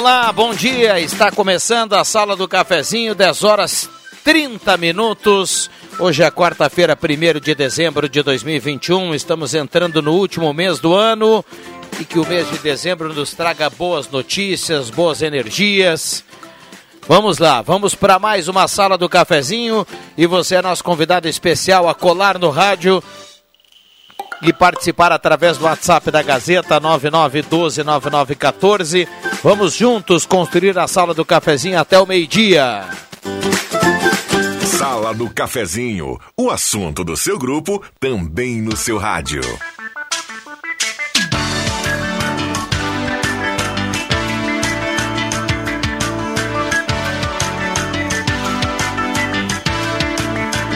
Olá, bom dia. Está começando a Sala do Cafezinho, 10 horas 30 minutos. Hoje é quarta-feira, 1 de dezembro de 2021. Estamos entrando no último mês do ano e que o mês de dezembro nos traga boas notícias, boas energias. Vamos lá, vamos para mais uma Sala do Cafezinho e você é nosso convidado especial a colar no rádio e participar através do WhatsApp da Gazeta 99129914. Vamos juntos construir a sala do cafezinho até o meio-dia. Sala do Cafezinho, o assunto do seu grupo também no seu rádio.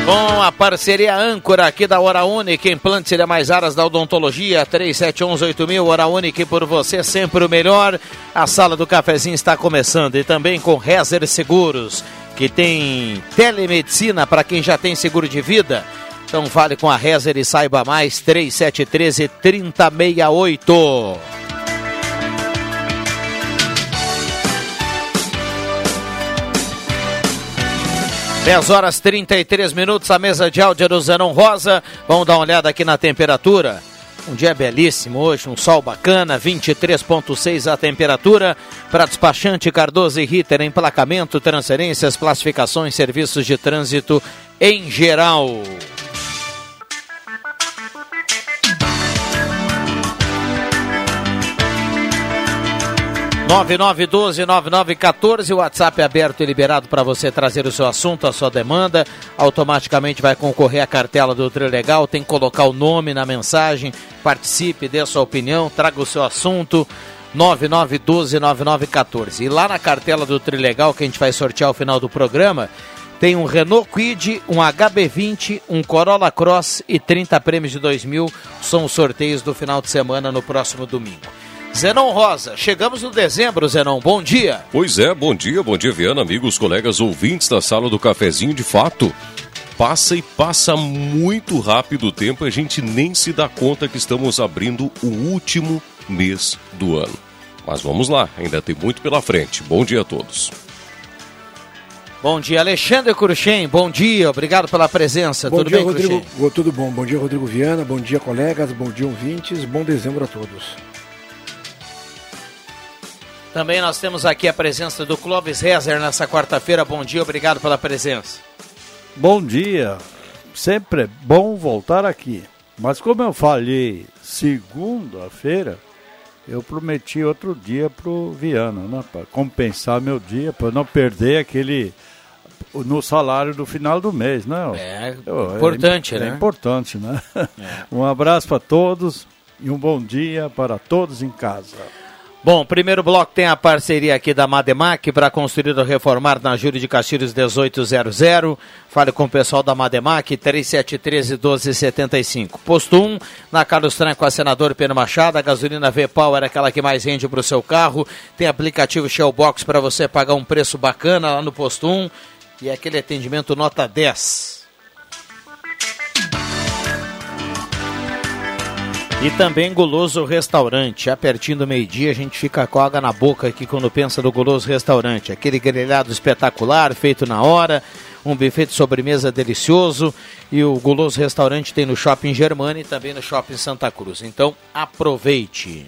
Com a parceria âncora aqui da Hora Única, implantes e mais áreas da odontologia, 37118000, Hora Única por você, sempre o melhor. A sala do cafezinho está começando e também com Rezer Seguros, que tem telemedicina para quem já tem seguro de vida. Então fale com a Rezer e saiba mais, 3713 3068. 10 horas 33 minutos, a mesa de áudio do Zenon Rosa. Vamos dar uma olhada aqui na temperatura. Um dia belíssimo hoje, um sol bacana, 23,6 a temperatura. Para despachante Cardoso e Ritter, emplacamento, transferências, classificações, serviços de trânsito em geral. 9912-9914, o WhatsApp é aberto e liberado para você trazer o seu assunto, a sua demanda. Automaticamente vai concorrer à cartela do Trilegal. Tem que colocar o nome na mensagem, participe, dê a sua opinião, traga o seu assunto. 9912-9914. E lá na cartela do Trilegal, que a gente vai sortear ao final do programa, tem um Renault Quid, um HB20, um Corolla Cross e 30 prêmios de 2 mil. São os sorteios do final de semana no próximo domingo. Zenon Rosa, chegamos no dezembro, Zenon, bom dia. Pois é, bom dia, bom dia, Viana, amigos, colegas, ouvintes da sala do cafezinho, de fato. Passa e passa muito rápido o tempo, a gente nem se dá conta que estamos abrindo o último mês do ano. Mas vamos lá, ainda tem muito pela frente. Bom dia a todos. Bom dia, Alexandre Cruxem. Bom dia, obrigado pela presença. Bom tudo dia, bem, Rodrigo. Cruxem? Tudo bom. Bom dia, Rodrigo Viana. Bom dia, colegas. Bom dia, ouvintes. Bom dezembro a todos. Também nós temos aqui a presença do Clóvis Rezer nessa quarta-feira. Bom dia, obrigado pela presença. Bom dia. Sempre é bom voltar aqui. Mas como eu falei segunda-feira, eu prometi outro dia pro Viana, né? Para compensar meu dia, para não perder aquele no salário do final do mês, né? É importante, é, né? É importante, né? É. Um abraço para todos e um bom dia para todos em casa. Bom, primeiro bloco tem a parceria aqui da Mademac para construir ou reformar na Júlio de Castilhos 1800. Fale com o pessoal da Mademac 3713 1275. Posto 1, na Carlos Tran com a senador Pedro Machado. A gasolina V-Power é aquela que mais rende para o seu carro. Tem aplicativo Shellbox para você pagar um preço bacana lá no posto 1. E aquele atendimento nota 10. E também Goloso Restaurante. Já pertinho do meio-dia, a gente fica com água na boca aqui quando pensa no Goloso Restaurante. Aquele grelhado espetacular, feito na hora. um buffet de sobremesa delicioso e o Guloso Restaurante tem no Shopping Germana e também no Shopping Santa Cruz. Então aproveite.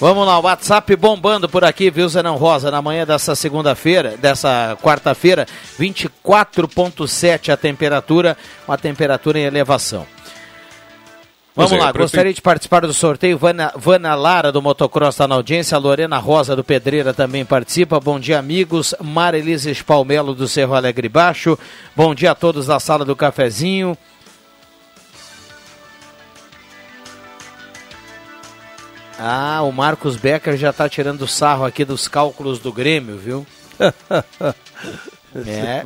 Vamos lá, o WhatsApp bombando por aqui, viu, Zenão Rosa? Na manhã dessa segunda-feira, dessa quarta-feira, 24,7 a temperatura, uma temperatura em elevação. Vamos é, lá, prefeito... gostaria de participar do sorteio. Vana, Vana Lara do Motocross está na audiência, a Lorena Rosa do Pedreira também participa. Bom dia, amigos. Marilise Palmelo do Cerro Alegre Baixo. Bom dia a todos da sala do cafezinho. Ah, o Marcos Becker já está tirando sarro aqui dos cálculos do Grêmio, viu? é.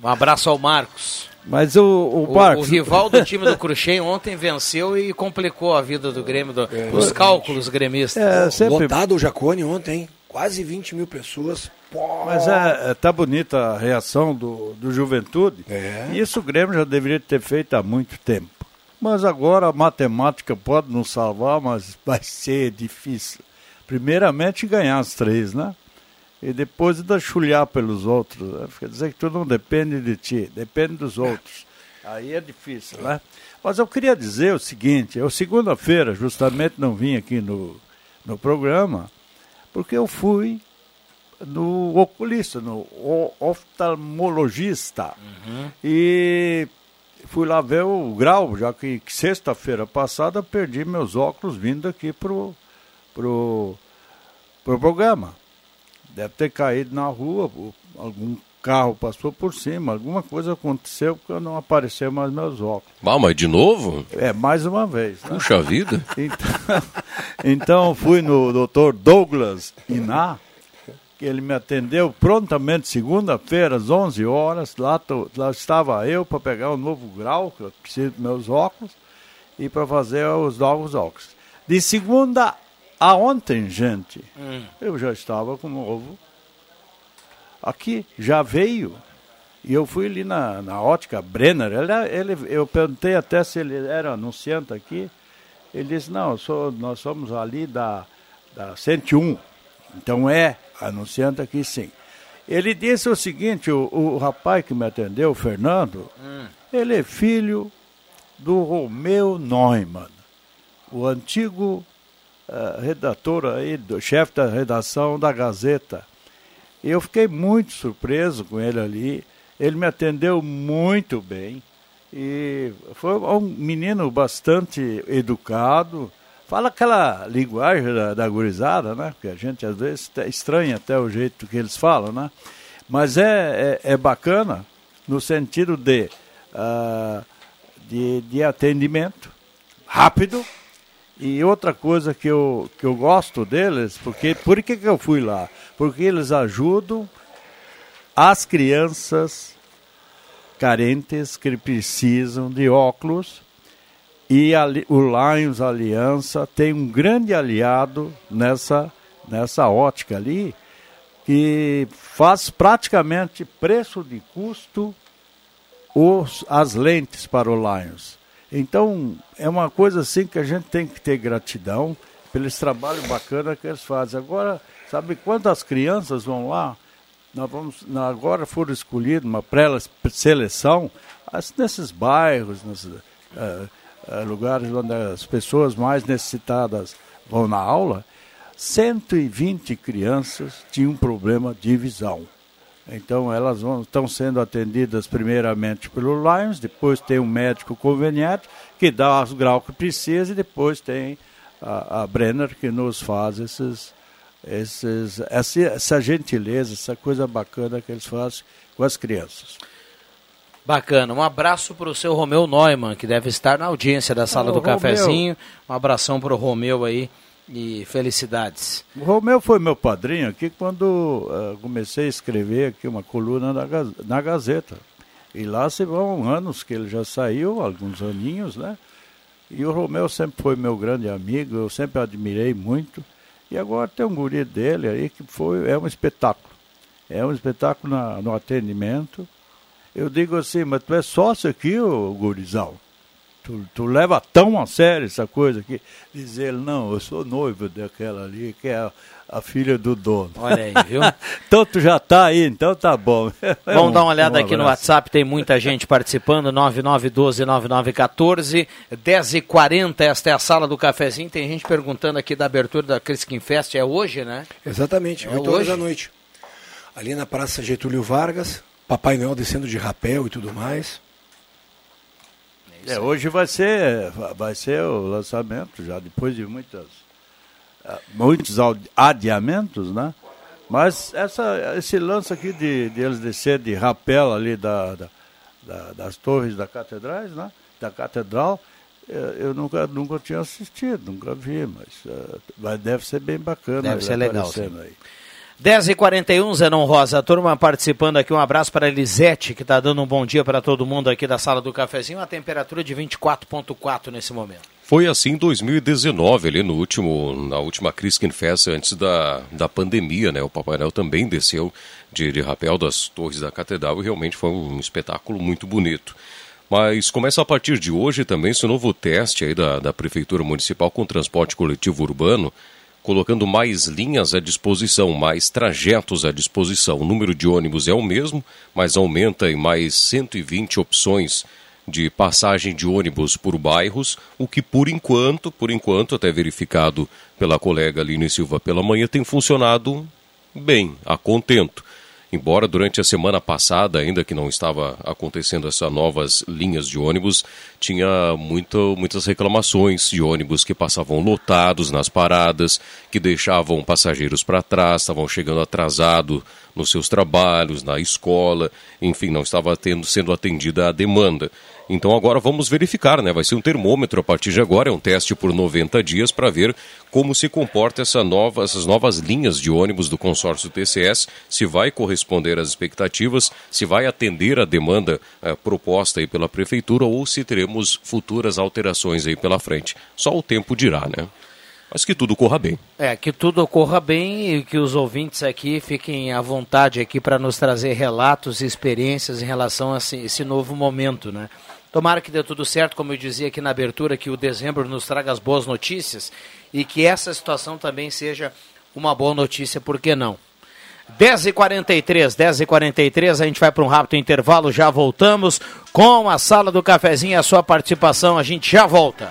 Um abraço ao Marcos. Mas o, o, o, o rival do time do Cruxem ontem venceu e complicou a vida do Grêmio, do, é, os cálculos gremistas. É, sempre... Lotado o Jacone ontem, hein? Quase 20 mil pessoas. Pô. Mas é, é, tá bonita a reação do, do Juventude. É. Isso o Grêmio já deveria ter feito há muito tempo. Mas agora a matemática pode nos salvar, mas vai ser difícil. Primeiramente ganhar as três, né? E depois ainda chulhar pelos outros. Né? Quer dizer que tu não depende de ti, depende dos outros. Aí é difícil, né? Mas eu queria dizer o seguinte, eu segunda-feira justamente não vim aqui no, no programa, porque eu fui no oculista, no oftalmologista. Uhum. E fui lá ver o grau, já que, que sexta-feira passada perdi meus óculos vindo aqui pro, pro, pro programa. Deve ter caído na rua, algum carro passou por cima, alguma coisa aconteceu porque não apareceu mais meus óculos. Ah, mas de novo? É, mais uma vez. Né? Puxa vida. Então, então fui no doutor Douglas Iná, que ele me atendeu prontamente segunda-feira às 11 horas. Lá, tô, lá estava eu para pegar o novo grau, que eu preciso dos meus óculos, e para fazer os novos óculos. De segunda a ontem, gente, hum. eu já estava com o novo. Aqui já veio. E eu fui ali na, na ótica Brenner. Ele, ele, eu perguntei até se ele era anunciante aqui. Ele disse: Não, sou, nós somos ali da, da 101. Então é anunciante aqui sim. Ele disse o seguinte: o, o rapaz que me atendeu, o Fernando, hum. ele é filho do Romeu Neumann, o antigo uh, redator aí, chefe da redação da Gazeta. E eu fiquei muito surpreso com ele ali. Ele me atendeu muito bem. E foi um menino bastante educado. Fala aquela linguagem da, da gurizada, né? Porque a gente às vezes estranha até o jeito que eles falam, né? Mas é, é, é bacana no sentido de, uh, de, de atendimento rápido, e outra coisa que eu, que eu gosto deles, porque por que, que eu fui lá? Porque eles ajudam as crianças carentes que precisam de óculos e o Lions Aliança tem um grande aliado nessa, nessa ótica ali que faz praticamente preço de custo os, as lentes para o Lions. Então, é uma coisa assim que a gente tem que ter gratidão pelo trabalho bacana que eles fazem. Agora, sabe quantas crianças vão lá? Nós vamos, agora foram escolhidos uma pré-seleção nesses bairros, uh, uh, lugares onde as pessoas mais necessitadas vão na aula. 120 crianças tinham problema de visão. Então elas vão, estão sendo atendidas primeiramente pelo Lions, depois tem um médico conveniente que dá os graus que precisa e depois tem a, a Brenner que nos faz esses, esses, essa, essa gentileza, essa coisa bacana que eles fazem com as crianças. Bacana. Um abraço para o seu Romeu Neumann, que deve estar na audiência da sala ah, do Romeu. cafezinho. Um abração para o Romeu aí e felicidades. O Romeu foi meu padrinho aqui quando uh, comecei a escrever aqui uma coluna na, na Gazeta. E lá se vão anos que ele já saiu, alguns aninhos, né? E o Romeu sempre foi meu grande amigo, eu sempre admirei muito. E agora tem um guri dele aí que foi, é um espetáculo. É um espetáculo na, no atendimento. Eu digo assim, mas tu é sócio aqui, ô gurizão? Tu, tu leva tão a sério essa coisa que dizer, não, eu sou noivo daquela ali, que é a, a filha do dono. Olha aí, viu? então tu já tá aí, então tá bom. Vamos um, dar uma olhada um aqui no WhatsApp, tem muita gente participando, 9912-9914, 10h40, esta é a sala do cafezinho, tem gente perguntando aqui da abertura da Criskin Fest, é hoje, né? Exatamente, é 8 horas da noite. Ali na Praça Getúlio Vargas, Papai Noel descendo de rapel e tudo mais. É, hoje vai ser, vai ser o lançamento, já depois de muitas, ah, muitos adiamentos, né? Mas essa, esse lance aqui de, de eles descer de rapel ali da, da, da, das torres da catedrais, né? Da catedral, eh, eu nunca, nunca tinha assistido, nunca vi, mas uh, deve ser bem bacana. Deve ser legal. Sim. Aí. 10h41, Zenon Rosa, turma participando aqui, um abraço para a Elisete, que está dando um bom dia para todo mundo aqui da sala do cafezinho, a temperatura de 24.4 nesse momento. Foi assim em 2019, ali no último, na última Criskin Fest, antes da, da pandemia, né? O Papai Noel também desceu de, de rapel das torres da catedral e realmente foi um espetáculo muito bonito. Mas começa a partir de hoje também esse novo teste aí da, da Prefeitura Municipal com transporte coletivo urbano, colocando mais linhas à disposição, mais trajetos à disposição. O número de ônibus é o mesmo, mas aumenta em mais 120 opções de passagem de ônibus por bairros, o que por enquanto, por enquanto, até verificado pela colega Aline Silva pela manhã, tem funcionado bem, a contento. Embora durante a semana passada, ainda que não estava acontecendo essas novas linhas de ônibus, tinha muito, muitas reclamações de ônibus que passavam lotados nas paradas, que deixavam passageiros para trás, estavam chegando atrasado nos seus trabalhos, na escola, enfim, não estava tendo, sendo atendida a demanda. Então agora vamos verificar, né? Vai ser um termômetro a partir de agora, é um teste por 90 dias para ver como se comporta essa nova, essas novas linhas de ônibus do consórcio TCS, se vai corresponder às expectativas, se vai atender a demanda eh, proposta aí pela prefeitura ou se teremos futuras alterações aí pela frente. Só o tempo dirá, né? Mas que tudo corra bem. É, que tudo ocorra bem e que os ouvintes aqui fiquem à vontade aqui para nos trazer relatos e experiências em relação a esse novo momento, né? Tomara que dê tudo certo, como eu dizia aqui na abertura, que o dezembro nos traga as boas notícias e que essa situação também seja uma boa notícia, por que não? 10h43, 10h43, a gente vai para um rápido intervalo, já voltamos com a sala do cafezinho a sua participação, a gente já volta.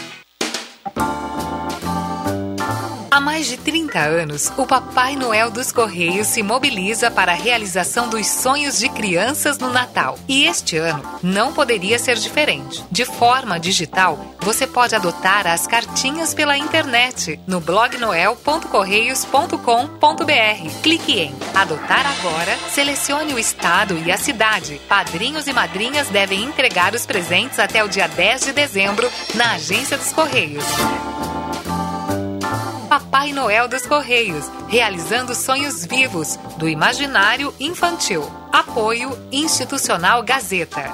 Há mais de 30 anos, o Papai Noel dos Correios se mobiliza para a realização dos sonhos de crianças no Natal. E este ano não poderia ser diferente. De forma digital, você pode adotar as cartinhas pela internet no blognoel.correios.com.br. Clique em Adotar agora, selecione o estado e a cidade. Padrinhos e madrinhas devem entregar os presentes até o dia 10 de dezembro na Agência dos Correios. Papai Noel dos Correios, realizando sonhos vivos do imaginário infantil. Apoio Institucional Gazeta.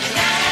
Tonight.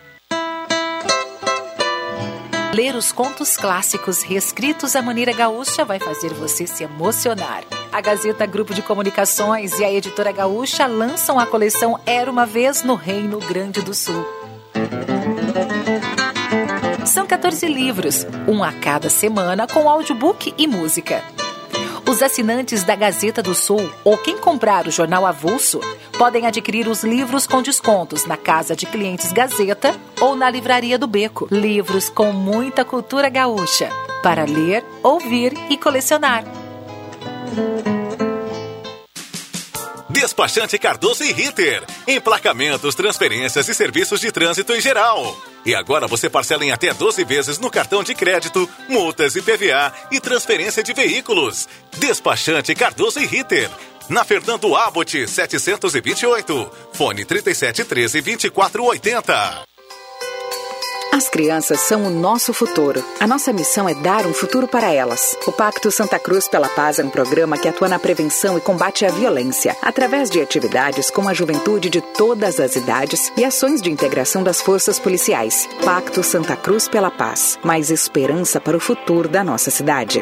Ler os contos clássicos reescritos à maneira gaúcha vai fazer você se emocionar. A Gazeta Grupo de Comunicações e a Editora Gaúcha lançam a coleção Era uma Vez no Reino Grande do Sul. São 14 livros, um a cada semana, com audiobook e música. Os assinantes da Gazeta do Sul ou quem comprar o jornal avulso podem adquirir os livros com descontos na Casa de Clientes Gazeta ou na Livraria do Beco. Livros com muita cultura gaúcha para ler, ouvir e colecionar. Despachante Cardoso e Ritter. Emplacamentos, transferências e serviços de trânsito em geral. E agora você parcela em até 12 vezes no cartão de crédito, multas e PVA e transferência de veículos. Despachante Cardoso e Ritter. Na Fernando Abbott 728. Fone 3713 2480. As crianças são o nosso futuro. A nossa missão é dar um futuro para elas. O Pacto Santa Cruz pela Paz é um programa que atua na prevenção e combate à violência, através de atividades com a juventude de todas as idades e ações de integração das forças policiais. Pacto Santa Cruz pela Paz. Mais esperança para o futuro da nossa cidade.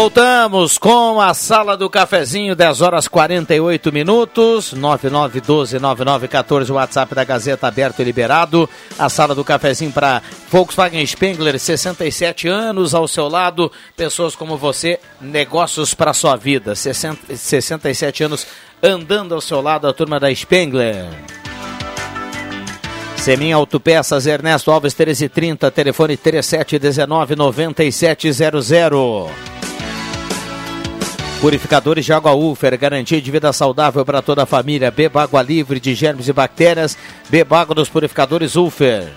Voltamos com a sala do cafezinho, 10 horas 48 minutos, 9912-9914, o WhatsApp da Gazeta aberto e liberado. A sala do cafezinho para Volkswagen Spengler, 67 anos ao seu lado, pessoas como você, negócios para sua vida. 60, 67 anos andando ao seu lado, a turma da Spengler. Semin Autopeças, Ernesto Alves 1330, telefone 3719 9700. Purificadores de água Ufer, garantia de vida saudável para toda a família. Beba água livre de germes e bactérias. Beba água dos purificadores Ufer.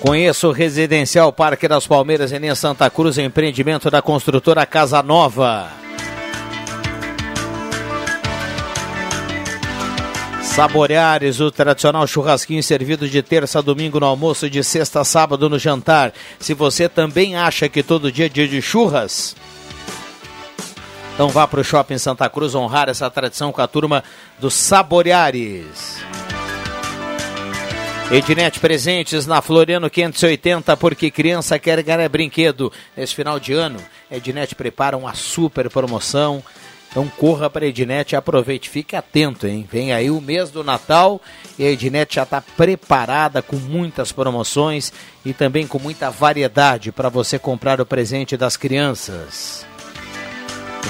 Conheça o Residencial Parque das Palmeiras em Santa Cruz, empreendimento da construtora Casa Nova. Saboreares, o tradicional churrasquinho servido de terça a domingo no almoço, de sexta a sábado no jantar. Se você também acha que todo dia é dia de churras, então vá para o Shopping Santa Cruz honrar essa tradição com a turma dos Saboreares. Ednet Presentes na Floriano 580, porque criança quer ganhar brinquedo. Nesse final de ano, Ednet prepara uma super promoção. Então corra para a Ednet e aproveite. Fique atento, hein? Vem aí o mês do Natal e a Ednet já está preparada com muitas promoções e também com muita variedade para você comprar o presente das crianças.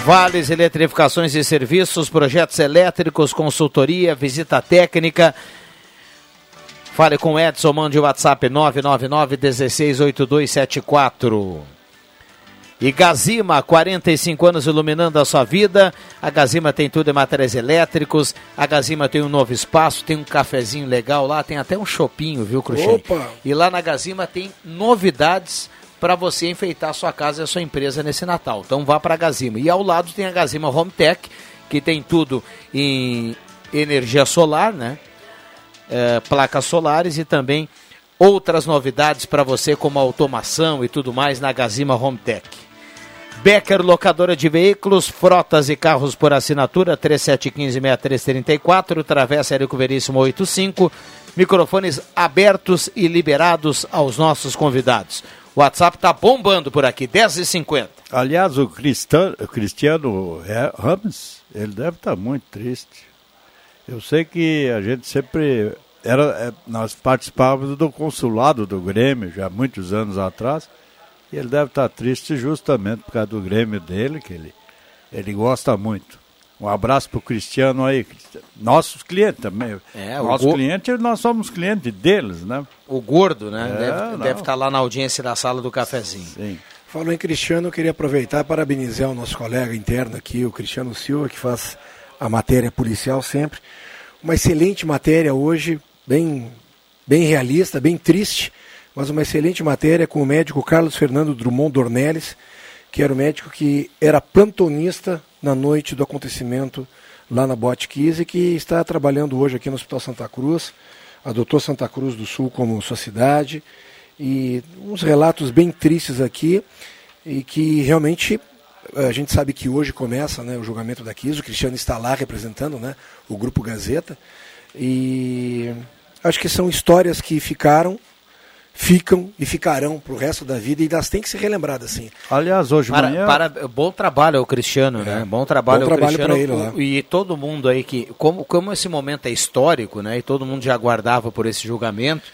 Vales Eletrificações e Serviços, projetos elétricos, consultoria, visita técnica. Fale com Edson, mande o WhatsApp 999 168274. E Gazima, 45 anos iluminando a sua vida. A Gazima tem tudo em materiais elétricos. A Gazima tem um novo espaço, tem um cafezinho legal lá, tem até um chopinho, viu, Cruxem? E lá na Gazima tem novidades para você enfeitar a sua casa e a sua empresa nesse Natal. Então vá para a Gazima. E ao lado tem a Gazima Home Tech, que tem tudo em energia solar, né? É, placas solares e também outras novidades para você, como automação e tudo mais na Gazima Home Tech. Becker Locadora de Veículos, frotas e carros por assinatura, 3715-6334, Travessa Érico Veríssimo 85, microfones abertos e liberados aos nossos convidados. O WhatsApp está bombando por aqui, 10h50. Aliás, o Cristiano, o Cristiano Ramos, ele deve estar tá muito triste. Eu sei que a gente sempre era, é, nós participávamos do consulado do Grêmio já muitos anos atrás. E ele deve estar triste justamente por causa do Grêmio dele, que ele, ele gosta muito. Um abraço para o Cristiano aí, nossos clientes também. É, Nossos go... clientes, nós somos clientes deles, né? O gordo, né? É, deve, deve, estar lá na audiência da sala do cafezinho. Sim. Falou em Cristiano, eu queria aproveitar e parabenizar o nosso colega interno aqui, o Cristiano Silva, que faz a matéria policial sempre. Uma excelente matéria hoje, bem, bem realista, bem triste, mas uma excelente matéria com o médico Carlos Fernando Drummond Dornelles, que era o médico que era plantonista na noite do acontecimento lá na Kiss e que está trabalhando hoje aqui no Hospital Santa Cruz, adotou Santa Cruz do Sul como sua cidade, e uns relatos bem tristes aqui, e que realmente a gente sabe que hoje começa né, o julgamento da Kiss, o Cristiano está lá representando né, o Grupo Gazeta, e acho que são histórias que ficaram ficam e ficarão para o resto da vida e elas têm que ser relembradas assim. Aliás, hoje para, manhã... para bom trabalho ao Cristiano, né? é. né? Bom trabalho bom ao trabalho Cristiano ele, lá. e todo mundo aí que como como esse momento é histórico, né? E todo mundo já aguardava por esse julgamento.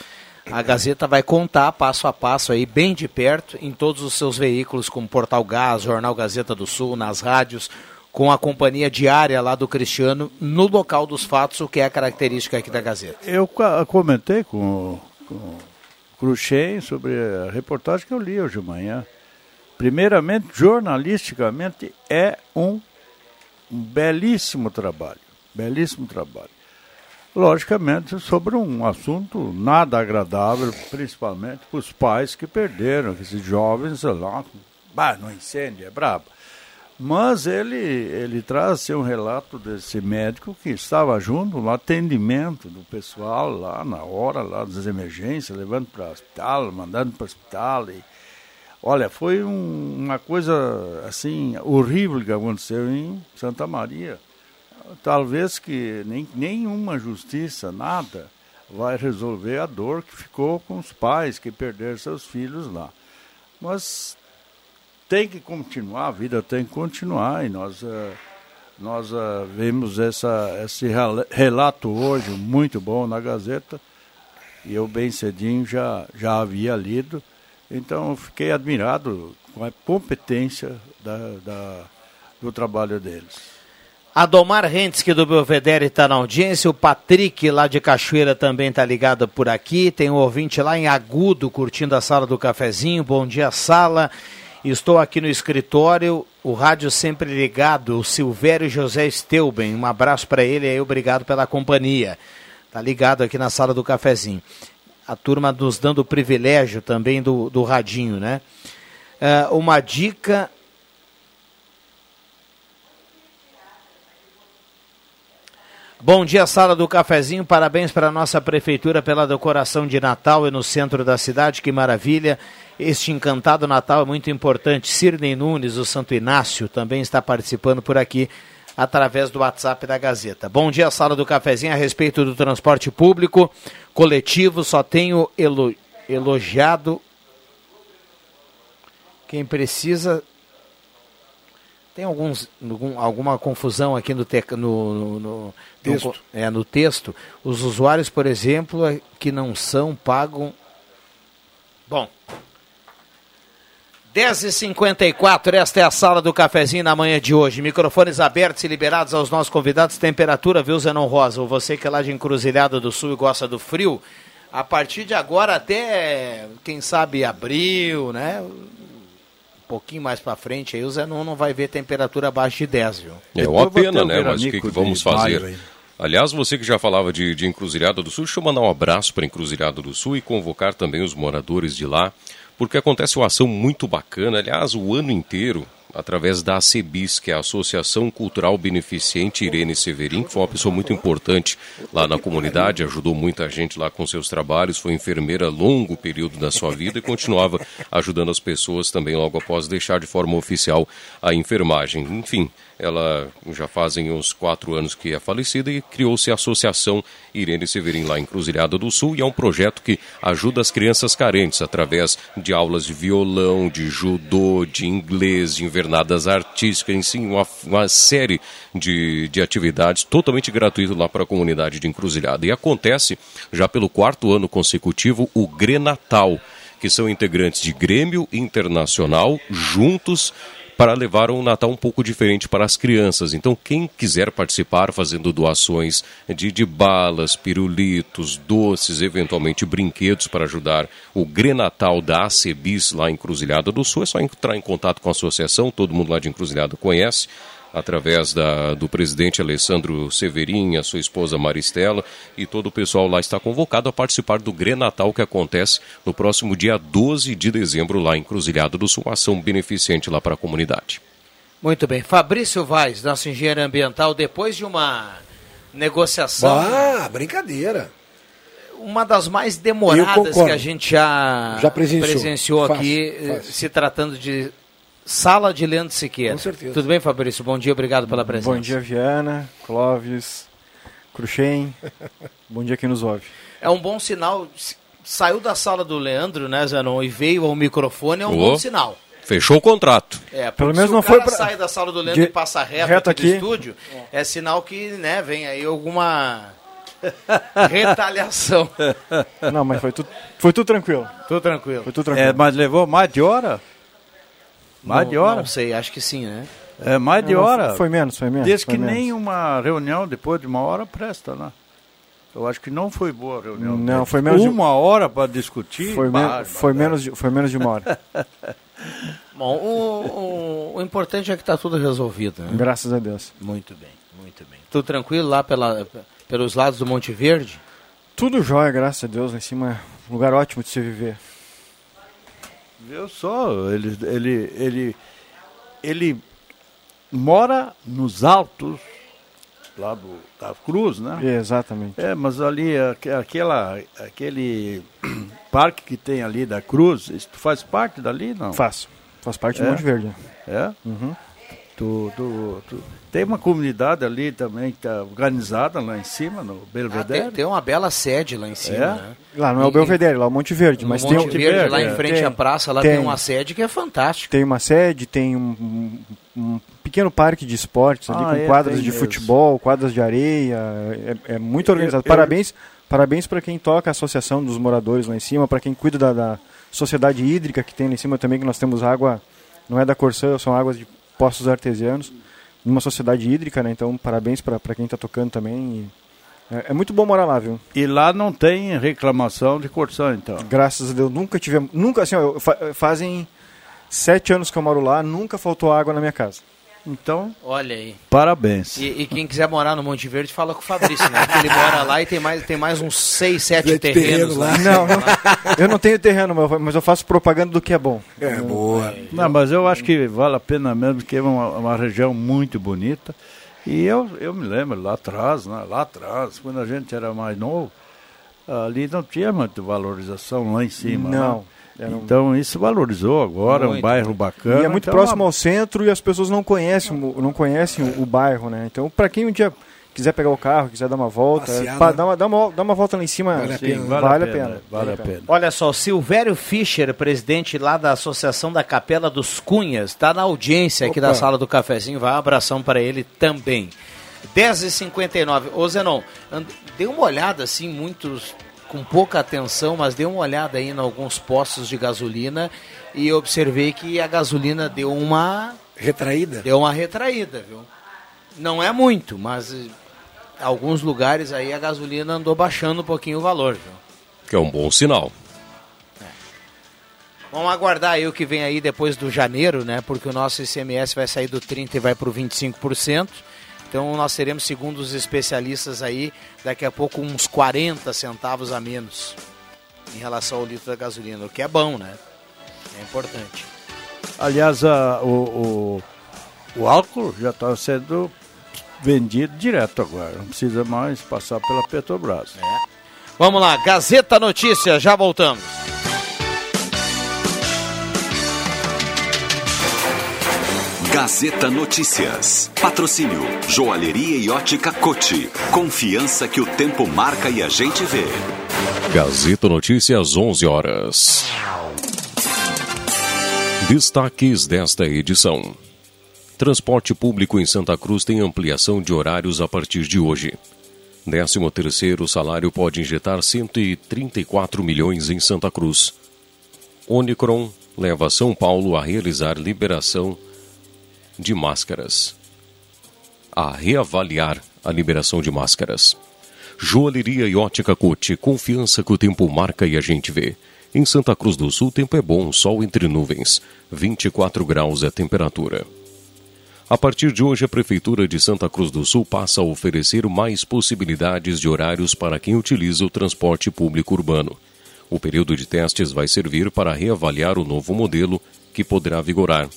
A Gazeta vai contar passo a passo aí, bem de perto, em todos os seus veículos, como Portal Gás, Jornal Gazeta do Sul, nas rádios, com a companhia diária lá do Cristiano, no local dos fatos, o que é a característica aqui da Gazeta. Eu comentei com, com Cruxem sobre a reportagem que eu li hoje de manhã. Primeiramente, jornalisticamente, é um, um belíssimo trabalho. Belíssimo trabalho. Logicamente, sobre um assunto nada agradável, principalmente para os pais que perderam, esses jovens lá, bah, no incêndio, é brabo. Mas ele, ele traz assim, um relato desse médico que estava junto no atendimento do pessoal lá na hora lá das emergências, levando para o hospital, mandando para o hospital. E, olha, foi um, uma coisa assim horrível que aconteceu em Santa Maria. Talvez que nem, nenhuma justiça, nada, vai resolver a dor que ficou com os pais que perderam seus filhos lá. Mas tem que continuar, a vida tem que continuar e nós, uh, nós uh, vimos essa, esse relato hoje muito bom na Gazeta e eu bem cedinho já, já havia lido, então fiquei admirado com a competência da, da do trabalho deles. Adomar Rentski do Belvedere está na audiência, o Patrick lá de Cachoeira também está ligado por aqui, tem um ouvinte lá em Agudo curtindo a sala do cafezinho, bom dia sala. Estou aqui no escritório, o rádio sempre ligado, o Silvério José Steuben. Um abraço para ele e obrigado pela companhia. Tá ligado aqui na sala do cafezinho. A turma nos dando o privilégio também do, do radinho, né? Uh, uma dica Bom dia, sala do cafezinho. Parabéns para a nossa prefeitura pela decoração de Natal e no centro da cidade. Que maravilha. Este encantado Natal é muito importante. Sirnei Nunes, o Santo Inácio, também está participando por aqui através do WhatsApp da Gazeta. Bom dia, sala do cafezinho. A respeito do transporte público coletivo, só tenho elo elogiado quem precisa tem alguns, algum, alguma confusão aqui no, te, no, no, no, texto. No, é, no texto. Os usuários, por exemplo, é que não são, pagam. Bom. 10h54, esta é a sala do cafezinho na manhã de hoje. Microfones abertos e liberados aos nossos convidados. Temperatura, viu, Zenon Rosa? Ou você que é lá de Encruzilhada do Sul e gosta do frio, a partir de agora até, quem sabe, abril, né? pouquinho mais para frente, aí o Zenon não vai ver temperatura abaixo de 10, viu? É uma pena, né? Mas o que, que vamos fazer? Aliás, você que já falava de, de Encruzilhada do Sul, deixa eu mandar um abraço para Encruzilhada do Sul e convocar também os moradores de lá, porque acontece uma ação muito bacana. Aliás, o ano inteiro, através da ACEBIS, que é a Associação Cultural Beneficente Irene Severin, que foi uma pessoa muito importante lá na comunidade, ajudou muita gente lá com seus trabalhos, foi enfermeira longo período da sua vida e continuava ajudando as pessoas também logo após deixar de forma oficial a enfermagem. Enfim, ela já fazem uns quatro anos que é falecida e criou-se a Associação Irene Severin lá em Cruzilhada do Sul e é um projeto que ajuda as crianças carentes através de aulas de violão, de judô, de inglês, de invernadas artísticas, enfim, uma, uma série de, de atividades totalmente gratuito lá para a comunidade de Encruzilhada. E acontece já pelo quarto ano consecutivo o Grenatal que são integrantes de Grêmio Internacional, juntos para levar um Natal um pouco diferente para as crianças. Então, quem quiser participar fazendo doações de, de balas, pirulitos, doces, eventualmente brinquedos para ajudar o Grenatal da ACBIS lá em Cruzilhada do Sul, é só entrar em contato com a associação, todo mundo lá de Encruzilhada conhece através da, do presidente Alessandro Severin, a sua esposa Maristela e todo o pessoal lá está convocado a participar do Grenatal que acontece no próximo dia 12 de dezembro lá em Cruzilhado do Sul, uma ação beneficente lá para a comunidade. Muito bem. Fabrício Vaz, nosso engenheiro ambiental, depois de uma negociação. Ah, brincadeira. Uma das mais demoradas que a gente já, já presenciou, presenciou aqui, fácil. se tratando de Sala de Leandro Siqueira. Com certeza. Tudo bem, Fabrício? Bom dia, obrigado pela presença. Bom dia, Viana, Clóvis, Cruxem. bom dia quem nos ouve. É um bom sinal. Saiu da sala do Leandro, né, Zanon, e veio ao microfone, é um Oh. bom sinal. Fechou o contrato. É, Pelo menos não foi cara pra- sai da sala do Leandro de- e passa reto, reto aqui, do aqui. estúdio, é sinal que, né, vem aí alguma retaliação. Não, mas foi tudo, foi tudo tranquilo. Tudo tranquilo. Foi tudo tranquilo. É, mas levou mais de hora? Mais Não- de hora? Não sei, acho que sim, né? É, mais de Não, hora. Foi menos, foi menos. Desde foi que menos. nem uma reunião depois de uma hora presta, né? Eu acho que não foi boa a reunião. Não, foi menos de- Uma hora para discutir. Foi, me- bah, foi bah, menos de, foi menos de uma hora. Bom, o, o- o importante é que está tudo resolvido, né? Graças a Deus. Muito bem, muito bem. Tudo tranquilo lá pela, pelos lados do Monte Verde? Tudo jóia, graças a Deus. Lá em cima é um lugar ótimo de se viver. Viu só, ele, ele, ele, ele mora nos altos lá do, da Cruz, né? Exatamente. É, mas ali, aque- aquela, aquele parque que tem ali da Cruz, isso faz parte dali, não? Faço. Faz parte É? do Monte Verde. É? Uhum. Tu, tu, tu- Tem uma comunidade ali também que está organizada lá em cima, no Ah, Belvedere. tem, tem uma bela sede lá em cima, É? né? Lá não é o Belvedere, lá é o Monte Verde. No Mas Monte tem, um- Verde, lá em é. frente Tem, à praça, lá tem. tem. uma sede que é fantástica. tem uma sede, tem um, um- pequeno parque de esportes ali Ah, com é, quadras de mesmo. futebol, quadras de areia. É, é muito organizado. eu- Parabéns, parabéns para quem toca a associação dos moradores lá em cima, para quem cuida da, da sociedade hídrica que tem lá em cima também, que nós temos água, não é da Corsã, são águas de poços artesianos, numa sociedade hídrica, né? Então, parabéns para quem está tocando também. e é, é muito bom morar lá, viu? E lá não tem reclamação de corção, então. Graças a Deus, nunca tivemos, nunca assim, ó, fazem sete anos que eu moro lá, nunca faltou água na minha casa. Então, Olha aí. parabéns. E, e quem quiser morar no Monte Verde, fala com o Fabrício, né? Que ele mora lá e tem mais, tem mais uns seis, sete Sete terrenos terrenos lá. lá. Não, não, eu não tenho terreno, mas eu- mas eu faço propaganda do que é bom. É, boa. Não, mas eu acho que vale a pena mesmo, porque é uma, uma região muito bonita. E eu, eu me lembro lá atrás, né, lá atrás, quando a gente era mais novo, ali não tinha muita valorização lá em cima. Não, né? Era um- Então isso valorizou agora, é um Muito, bairro bacana. E é muito então, próximo ao centro e as pessoas não conhecem, o- não conhecem o, o bairro, né? Então, para quem um dia quiser pegar o carro, quiser dar uma volta, pa- né? dá, uma, dá, uma, dá uma volta lá em cima, Vale a pena. vale, a pena. Vale a pena. Olha só, Silvério Fischer, presidente lá da Associação da Capela dos Cunhas, está na audiência aqui Opa. da sala do cafezinho. Vai um abração para ele também. 10h59. Ô Zenon, and- dê uma olhada assim, muitos com pouca atenção, mas dê uma olhada aí em alguns postos de gasolina e observei que a gasolina deu uma Retraída? deu uma retraída, viu? Não é muito, mas alguns lugares aí a gasolina andou baixando um pouquinho o valor, viu? Que é um bom sinal. Vamos aguardar aí o que vem aí depois do janeiro, né? Porque o nosso ICMS vai sair do 30% e vai para o 25%. Então nós teremos, segundo os especialistas aí, daqui a pouco uns 40 centavos a menos em relação ao litro da gasolina, o que é bom, né? É importante. Aliás, a, o, o, o álcool já está sendo vendido direto agora. Não precisa mais passar pela Petrobras. É. Vamos lá, Gazeta Notícias, já voltamos. Gazeta Notícias. Patrocínio Joalheria e Ótica Cote. Confiança que o tempo marca e a gente vê. Gazeta Notícias, 11 horas. Destaques desta edição. Transporte público em Santa Cruz tem ampliação de horários a partir de hoje. 13 terceiro salário pode injetar 134 milhões em Santa Cruz. Onicron leva São Paulo a realizar liberação de máscaras. A reavaliar a liberação de máscaras. Joalheria e ótica Cote, confiança que o tempo marca e a gente vê. Em Santa Cruz do Sul, tempo é bom, sol entre nuvens. 24 graus é a temperatura. A partir de hoje, a Prefeitura de Santa Cruz do Sul passa a oferecer mais possibilidades de horários para quem utiliza o transporte público urbano. O período de testes vai servir para reavaliar o novo modelo que poderá vigorar.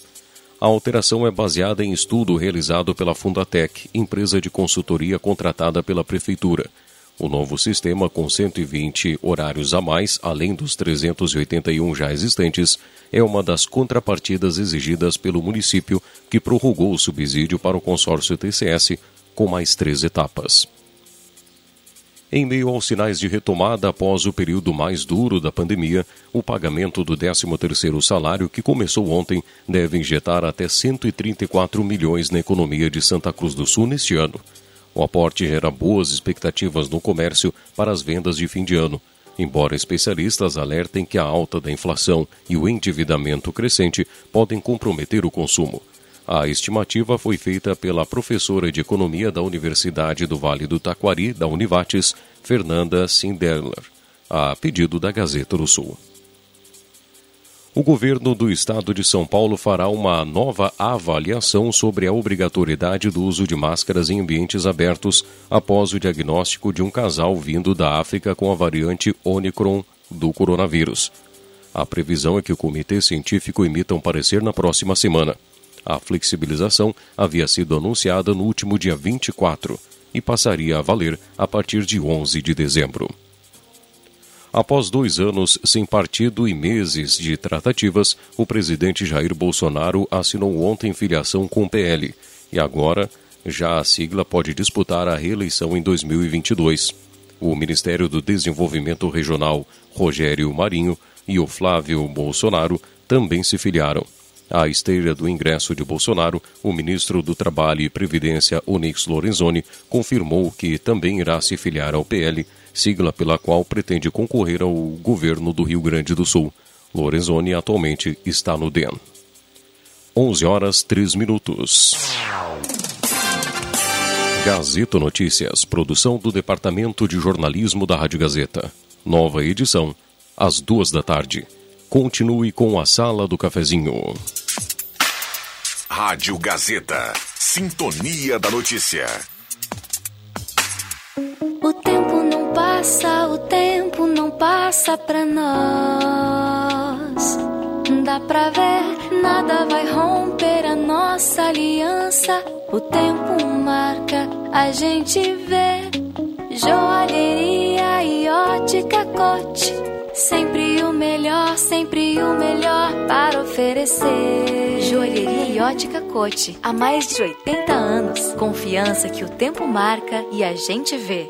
A alteração é baseada em estudo realizado pela Fundatec, empresa de consultoria contratada pela Prefeitura. O novo sistema, com 120 horários a mais, além dos 381 já existentes, é uma das contrapartidas exigidas pelo município, que prorrogou o subsídio para o consórcio TCS com mais três etapas. Em meio aos sinais de retomada após o período mais duro da pandemia, o pagamento do 13º salário, que começou ontem, deve injetar até 134 milhões na economia de Santa Cruz do Sul neste ano. O aporte gera boas expectativas no comércio para as vendas de fim de ano, embora especialistas alertem que a alta da inflação e o endividamento crescente podem comprometer o consumo. A estimativa foi feita pela professora de Economia da Universidade do Vale do Taquari, da Univates, Fernanda Sinderler, a pedido da Gazeta do Sul. O governo do estado de São Paulo fará uma nova avaliação sobre a obrigatoriedade do uso de máscaras em ambientes abertos após o diagnóstico de um casal vindo da África com a variante Omicron do coronavírus. A previsão é que o comitê científico emita um parecer na próxima semana. A flexibilização havia sido anunciada no último dia 24 e passaria a valer a partir de 11 de dezembro. Após dois anos sem partido e meses de tratativas, o presidente Jair Bolsonaro assinou ontem filiação com o PL e agora já a sigla pode disputar a reeleição em 2022. O Ministério do Desenvolvimento Regional, Rogério Marinho, e o Flávio Bolsonaro também se filiaram. À esteira do ingresso de Bolsonaro, o ministro do Trabalho e Previdência, Onyx Lorenzoni, confirmou que também irá se filiar ao PL, sigla pela qual pretende concorrer ao governo do Rio Grande do Sul. Lorenzoni atualmente está no DEM. 11 horas 3 minutos. Gazeta Notícias, produção do Departamento de Jornalismo da Rádio Gazeta. Nova edição, às duas da tarde. Continue com a Sala do Cafezinho. Rádio Gazeta. Sintonia da Notícia. O tempo não passa, o tempo não passa pra nós. Dá pra ver, nada vai romper a nossa aliança. O tempo marca, a gente vê. Joalheria e ótica cote Sempre o melhor, sempre o melhor para oferecer. Joalheria e ótica Cote. Há mais de 80 anos. Confiança que o tempo marca e a gente vê.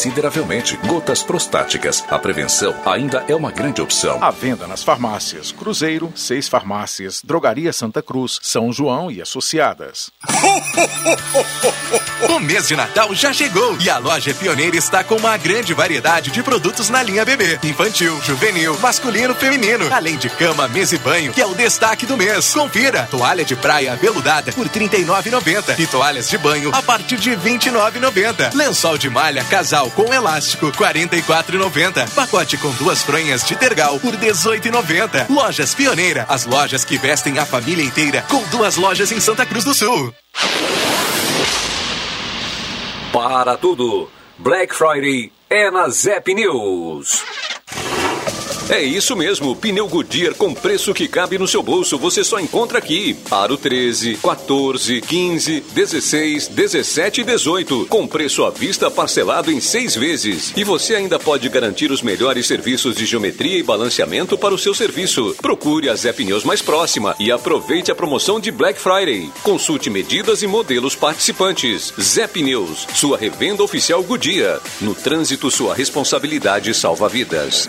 consideravelmente. Gotas prostáticas. A prevenção ainda é uma grande opção. À venda nas farmácias Cruzeiro, seis farmácias, Drogaria Santa Cruz, São João e Associadas. O mês de Natal já chegou e a loja Pioneira está com uma grande variedade de produtos na linha bebê, infantil, juvenil, masculino, feminino, além de cama, mesa e banho, que é o destaque do mês. Confira: toalha de praia veludada por R$ 39,90 e toalhas de banho a partir de R$ 29,90. Lençol de malha casal com elástico R$ 44,90. Pacote com duas fronhas de tergal por R$ 18,90. Lojas Pioneira, as lojas que vestem a família inteira, com duas lojas em Santa Cruz do Sul. Para tudo, Black Friday é na Zep News. É isso mesmo, pneu Goodyear com preço que cabe no seu bolso, você só encontra aqui. Aro 13, 14, 15, 16, 17 e 18, com preço à vista parcelado em seis vezes. E você ainda pode garantir os melhores serviços de geometria e balanceamento para o seu serviço. Procure a Zé Pneus mais próxima e aproveite a promoção de Black Friday. Consulte medidas e modelos participantes. Zé Pneus, sua revenda oficial Goodyear. No trânsito, sua responsabilidade salva vidas.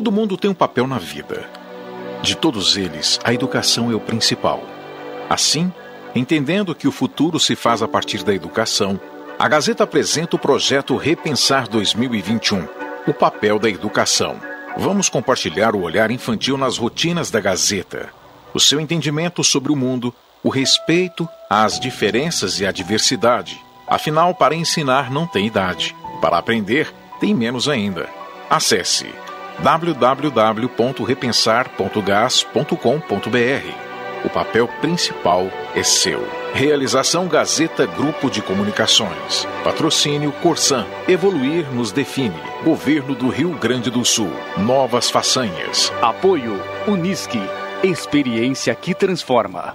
Todo mundo tem um papel na vida. De todos eles, a educação é o principal. Assim, entendendo que o futuro se faz a partir da educação, a Gazeta apresenta o projeto Repensar 2021 o papel da educação. Vamos compartilhar o olhar infantil nas rotinas da Gazeta, o seu entendimento sobre o mundo, o respeito às diferenças e à diversidade. Afinal, para ensinar não tem idade, para aprender tem menos ainda. Acesse www.repensar.gas.com.br. O papel principal é seu. Realização Gazeta Grupo de Comunicações. Patrocínio Corsan. Evoluir nos define. Governo do Rio Grande do Sul. Novas façanhas. Apoio Unisque. Experiência que transforma.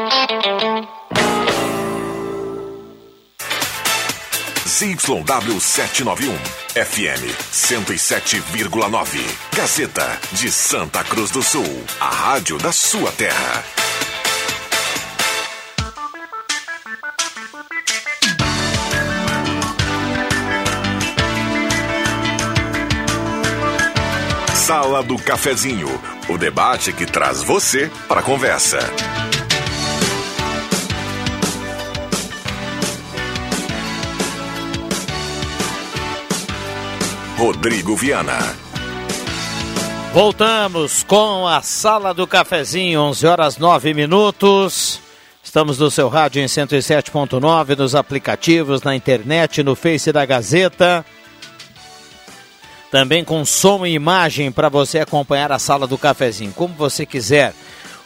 ZYW 791, FM 107,9. Gazeta de Santa Cruz do Sul, a rádio da sua terra. Sala do Cafezinho, o debate que traz você para a conversa. Rodrigo Viana. Voltamos com a Sala do Cafezinho, 11 horas 9 minutos. Estamos no seu rádio em 107.9, nos aplicativos, na internet, no Face da Gazeta. Também com som e imagem para você acompanhar a sala do cafezinho, como você quiser.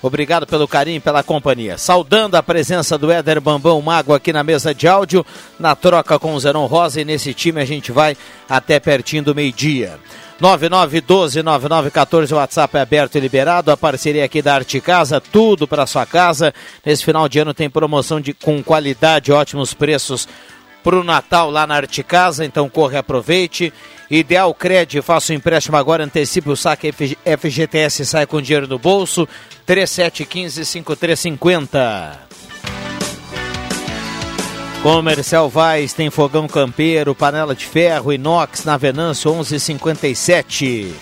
Obrigado pelo carinho, pela companhia. Saudando a presença do Éder Bambão Mago aqui na mesa de áudio, na troca com o Zeron Rosa. E nesse time a gente vai até pertinho do meio-dia. 9912-9914, o WhatsApp é aberto e liberado. A parceria aqui da Arte Casa, tudo para sua casa. Nesse final de ano tem promoção de, com qualidade, ótimos preços para o Natal lá na Arte Casa. Então corre, aproveite. Ideal Cred, faça o empréstimo agora, antecipe o saque FGTS e sai com dinheiro no bolso. 3715-5350. Comercial Vaz tem fogão campeiro, panela de ferro, inox na Venâncio 1157.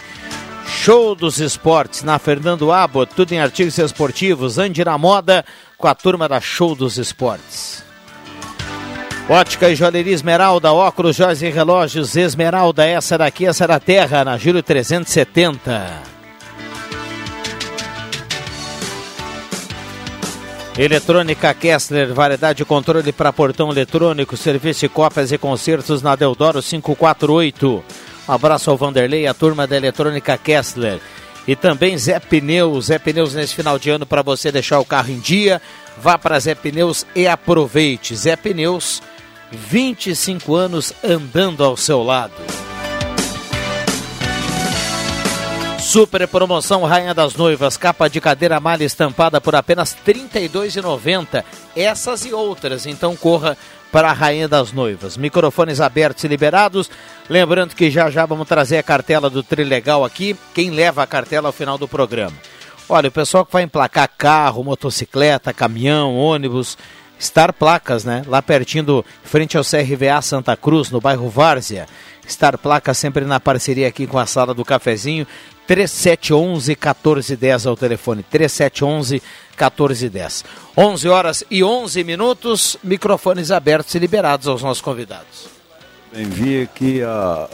Show dos Esportes na Fernando Abbott, tudo em artigos esportivos. Ande na moda com a turma da Show dos Esportes. Ótica e Joalheria Esmeralda, óculos, joias e relógios Esmeralda, essa daqui, essa da terra, na Júlio 370. Eletrônica Kessler, variedade de controle para portão eletrônico, serviço de cópias e concertos na Deodoro 548. Um abraço ao Vanderlei, a turma da Eletrônica Kessler. E também Zé Pneus, Zé Pneus nesse final de ano para você deixar o carro em dia. Vá para Zé Pneus e aproveite. Zé Pneus, 25 anos andando ao seu lado. Super promoção Rainha das Noivas, capa de cadeira malha estampada por apenas R$ 32,90. Essas e outras, então corra para a Rainha das Noivas. Microfones abertos e liberados. Lembrando que já já vamos trazer a cartela do Trilegal aqui. Quem leva a cartela ao final do programa? Olha, o pessoal que vai emplacar carro, motocicleta, caminhão, ônibus, Star Placas, né? Lá pertinho, do, frente ao CRVA Santa Cruz, no bairro Várzea. Star Placas sempre na parceria aqui com a sala do cafezinho. 3711 1410 ao telefone. 3711 1410. 11 horas e 11 minutos, microfones abertos e liberados aos nossos convidados. Envia aqui a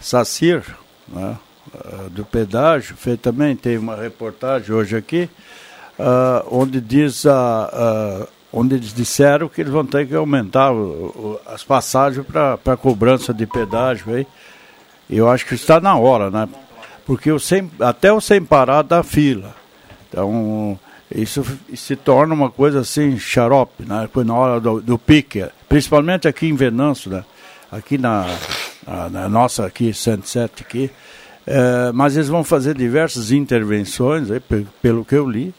Sacir, né, do pedágio, fez também, tem uma reportagem hoje aqui, uh, onde diz a. Uh, onde eles disseram que eles vão ter que aumentar o, o, as passagens para cobrança de pedágio aí. Eu acho que está na hora, né? porque o sem, até o sem parar dá fila. Então, isso se torna uma coisa assim, xarope, né? na hora do, do pique, principalmente aqui em Venâncio, né? aqui na, na, na nossa aqui, 107 aqui, é, mas eles vão fazer diversas intervenções, aí, pelo que eu li,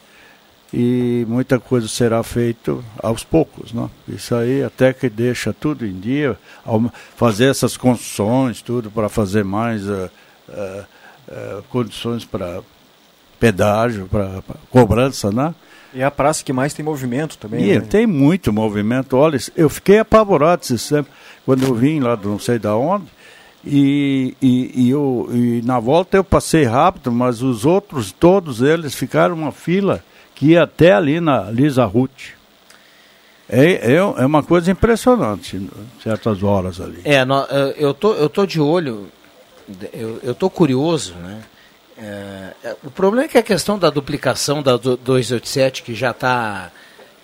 e muita coisa será feito aos poucos, né? Isso aí até que deixa tudo em dia, fazer essas construções, tudo para fazer mais uh, uh, uh, condições para pedágio, para cobrança, né? E é a praça que mais tem movimento também. E né? tem muito movimento. Olha, eu fiquei apavorado sempre, quando eu vim lá, não sei da onde, e, e, e, eu, e na volta eu passei rápido, mas os outros, todos eles, ficaram uma fila que ia até ali na Lisa Ruth. É, é, é uma coisa impressionante, certas horas ali. É, no, eu, tô, eu tô de olho eu, eu tô curioso, né? É, é, o problema é que a questão da duplicação da 287, que já está.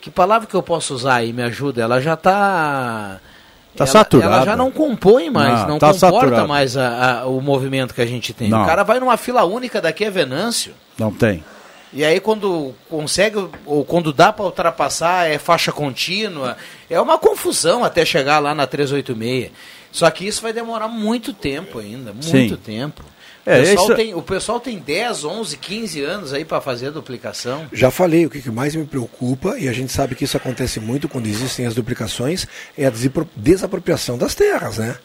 Que palavra que eu posso usar aí? Me ajuda? Ela já está. Está saturada. Ela já não compõe mais, não, não tá comporta saturada. mais a, a, o movimento que a gente tem. Não. O cara vai numa fila única daqui a Venâncio. Não tem. E aí quando consegue, ou quando dá para ultrapassar, é faixa contínua. É uma confusão até chegar lá na 386. Só que isso vai demorar muito tempo ainda, muito Sim. tempo. É, o, pessoal isso... tem, o pessoal tem 10, 11, 15 anos aí para fazer a duplicação. Já falei, o que mais me preocupa, e a gente sabe que isso acontece muito quando existem as duplicações, é a desapropriação das terras, né?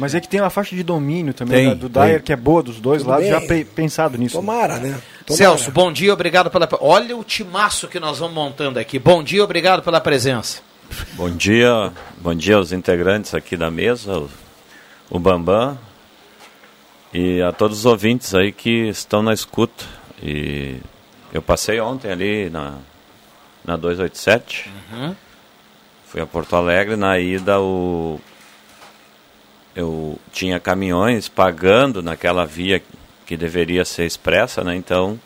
Mas é que tem uma faixa de domínio também tem, do Dyer, que é boa dos dois Tudo lados, bem. já pensado nisso. Tomara, né? Tomara. Celso, bom dia, obrigado pela. Olha o timaço que nós vamos montando aqui. Bom dia, obrigado pela presença. Bom dia, bom dia aos integrantes aqui da mesa, o, o Bambam e a todos os ouvintes aí que estão na escuta. E eu passei ontem ali na, na 287, uhum. fui a Porto Alegre, na ida o, eu tinha caminhões pagando naquela via que deveria ser expressa, né? Então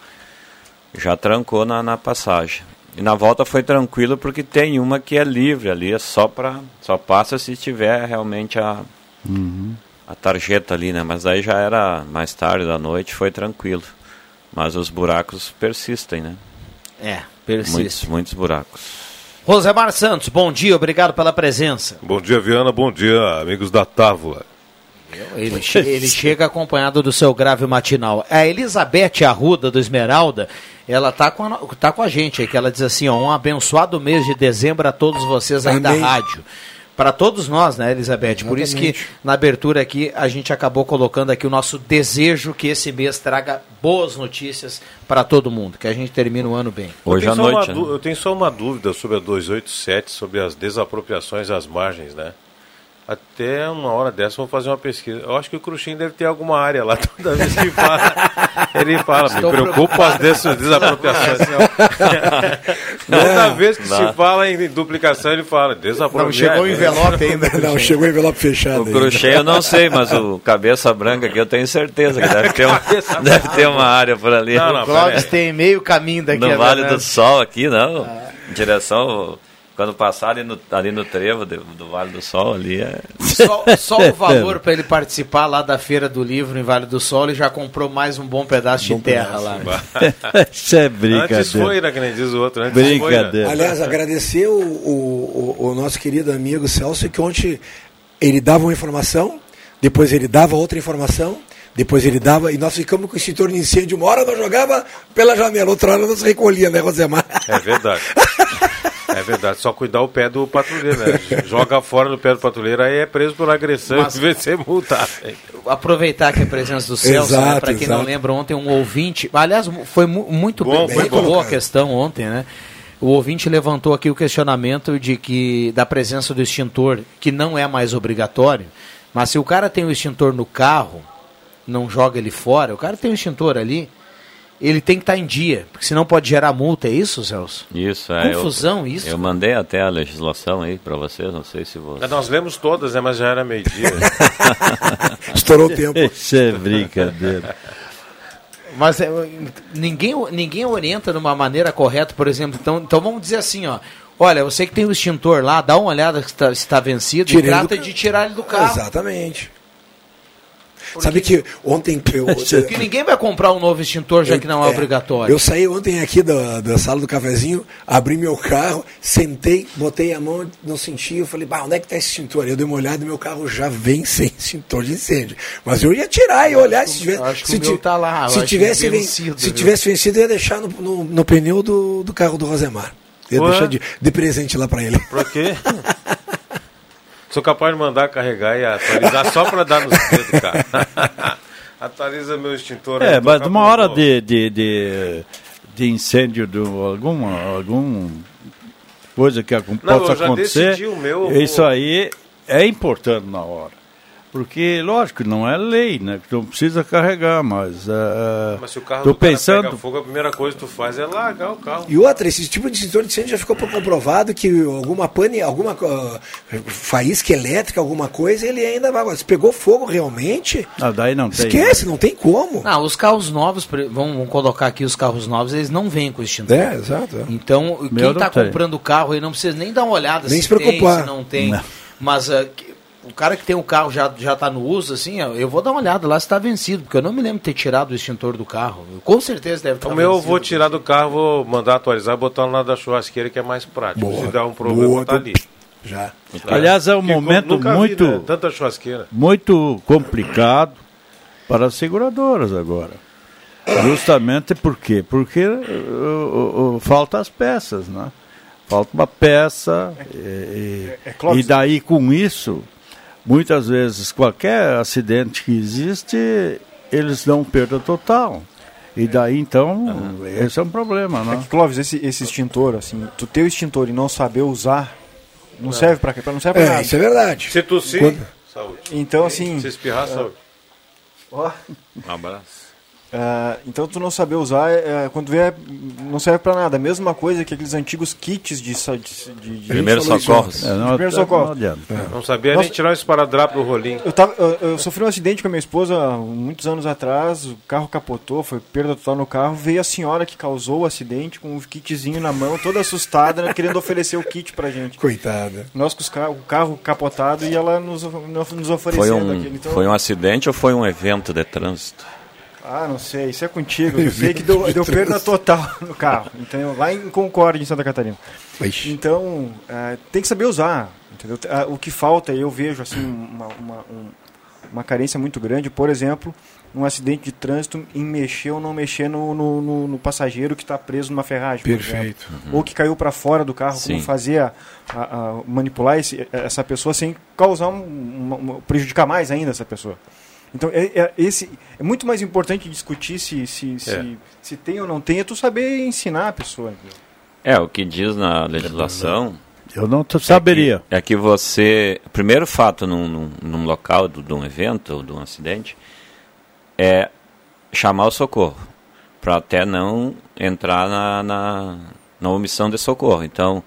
já trancou na, na passagem. E na volta foi tranquilo porque tem uma que é livre ali, é só para só passa se tiver realmente a Uhum. a tarjeta ali, né? Mas aí já era mais tarde da noite, foi tranquilo. Mas os buracos persistem, né? É, persiste. Muitos, muitos buracos. Rosemar Santos, bom dia, obrigado pela presença. Bom dia, Viana. Bom dia, amigos da Távola. Ele, che- ele chega acompanhado do seu grave matinal. A Elizabeth Arruda, do Esmeralda, ela tá com, a, tá com a gente aí, que ela diz assim, ó, um abençoado mês de dezembro a todos vocês aí Amém. da rádio. Para todos nós, né, Elizabeth? Por isso que Exatamente. na abertura aqui a gente acabou colocando aqui o nosso desejo que esse mês traga boas notícias para todo mundo, que a gente termine o ano bem. eu, tenho só uma dú- eu tenho só uma dúvida sobre a 287, sobre as desapropriações às margens, né? Até uma hora dessa vamos fazer uma pesquisa. Eu acho que o Cruxim deve ter alguma área lá. Toda vez que fala, ele fala, me Estou preocupa as des desapropriações. Toda vez que Dá. se fala em duplicação, ele fala, desapropriação. Não chegou o envelope ainda. Não, chegou o envelope fechado. O crochê eu não sei, mas o cabeça branca aqui eu tenho certeza que deve ter, um, deve ter uma área por ali. o Clóvis tem meio caminho daqui. No Vale verdade. do Sol aqui, não. Em direção, quando passar ali no, ali no trevo do, do Vale do Sol, ali é... Só, só o valor para ele participar lá da Feira do Livro em Vale do Sol, ele já comprou mais um bom pedaço de terra lá. Isso é brincadeira. Antes foi, né, que nem diz o outro. Antes Foi, Brincadeira. né? Aliás, agradecer o, o, o- o nosso querido amigo Celso, que ontem ele dava uma informação, depois ele dava outra informação, depois ele dava, e nós ficamos com o extintor de incêndio. Uma hora nós jogava pela janela, outra hora nós recolhia, né, Rosemar? É verdade. É verdade, só cuidar o pé do patrulheiro, né? Joga fora do pé do patrulheiro, aí é preso por agressão Mas- vez de ser multado. Aproveitar que a presença do Celso, né, para quem não exato. lembra, ontem um ouvinte. Aliás, foi mu- muito Bom, bem, foi muito bom, boa a questão ontem, né? O ouvinte levantou aqui o questionamento de que da presença do extintor, que não é mais obrigatório, mas se o cara tem o extintor no carro, não joga ele fora, o cara tem o extintor ali, ele tem que estar em dia, porque senão pode gerar multa, é isso, Celso? Isso, é. eu- Confusão, isso. Eu mandei até a legislação aí para vocês, não sei se vocês... Nós lemos todas, né? Mas já era meio-dia. Estourou o tempo. Isso é brincadeira. Mas é, ninguém, ninguém orienta de uma maneira correta, por exemplo. Então, então vamos dizer assim, ó. Olha, você que tem o extintor lá, dá uma olhada se está tá vencido Tirei e trata do de tirar ele do carro. Exatamente. Sabe que ontem eu, Porque ninguém vai comprar um novo extintor já que não é, obrigatório. Eu saí ontem aqui da, da sala do cafezinho, abri meu carro, sentei, botei a mão, não senti, eu falei, bah, onde é que está esse extintor? Eu dei uma olhada e meu carro já vem sem extintor de incêndio. Mas eu ia tirar e olhar se tivesse. acho que se ti- tá lá, eu se tivesse, ven- vencido, se viu? tivesse vencido, eu ia deixar no, no, no pneu do, do carro do Rosemar. Eu ia Ué? deixar de, de presente lá para ele. Pra quê? Sou capaz de mandar carregar e atualizar só pra dar nos dedos, cara. Atualiza meu extintor. É, tô mas uma hora de, de, de, de incêndio, de alguma, algum coisa que Não, possa acontecer, meu, eu isso vou- aí é importante na hora. Porque, lógico, não é lei, né? Que não precisa carregar, mas... Uh, Mas se o carro tô do cara pensando... pega fogo, a primeira coisa que tu faz é largar o carro. E outra, esse tipo de extintor de incêndio já ficou comprovado que alguma pane, alguma ah, faísca elétrica, alguma coisa, ele ainda vai. Se pegou fogo realmente, Ah, daí não tem. esquece, não tem como. Não, os carros novos, vamos, colocar aqui os carros novos, eles não vêm com extintor. É, exato, é. Então, Meu quem está tem. comprando o carro aí não precisa nem dar uma olhada Nem se se preocupar. tem, se não tem. Não. Mas ah, que- o cara que tem o carro já já está no uso, assim, eu vou dar uma olhada lá se está vencido, porque eu não me lembro de ter tirado o extintor do carro. Com certeza deve estar O meu eu vou tirar do carro, vou mandar atualizar, botar lá da churrasqueira que é mais prático. Se der um problema, boa, tá ali. Já. Aliás, é um Porque momento nunca vi, muito- né, Tanta churrasqueira. muito complicado para as seguradoras agora. Justamente por quê? Porque uh, uh, uh, falta as peças, né? Falta uma peça e, e- é Clóvis. e daí com isso, muitas vezes qualquer acidente que existe, eles dão perda total. E daí então, esse é um problema, É né? que, Clóvis, esse, esse extintor, assim, tu ter o extintor e não saber usar, não serve pra quê? Não serve pra É, nada. isso é verdade. Se tossir, Quando- saúde. Então, assim... Se espirrar, saúde. Ó, Um abraço. Ah, então tu não saber usar, é, quando vê, não serve pra nada. A mesma coisa que aqueles antigos kits de, de, de, Primeiros socorros. É, É, não- Primeiros não socorros. adianta. Não sabia Nossa, nem tirar o esparadrapo do rolinho. Eu, tava, eu, eu sofri um acidente com a minha esposa há muitos anos atrás, o carro capotou, foi perda total no carro. Veio a senhora que causou o acidente com um kitzinho na mão, toda assustada, né, querendo oferecer o kit pra gente. Coitada. Nós com o carro capotado e ela nos, nos Foi oferecendo um, aquele. Então, foi um acidente ou foi um evento de trânsito? Ah, não sei, isso é contigo. Eu sei que deu, deu perda total no carro, entendeu? Lá em Concórdia, em Santa Catarina. Então, eh, tem que saber usar, entendeu? Ah, O que falta, eu vejo assim uma, uma, um- uma carência muito grande, por exemplo, um acidente de trânsito em mexer ou não mexer no, no, no- no passageiro que está preso numa ferragem. Perfeito. exemplo. Ou que caiu para fora do carro, como Sim. fazer a, a- a- manipular esse- essa pessoa sem causar um, uma- uma- prejudicar mais ainda essa pessoa. Então, é, é- esse, é muito mais importante discutir se, se, se, É. se tem ou não tem, é tu saber ensinar a pessoa. É, o que diz na legislação. Eu não saberia. É que, é que você. Primeiro fato num, num, num local do- de um evento ou de um acidente é chamar o socorro. Para até não entrar na, na, na omissão de socorro. Então,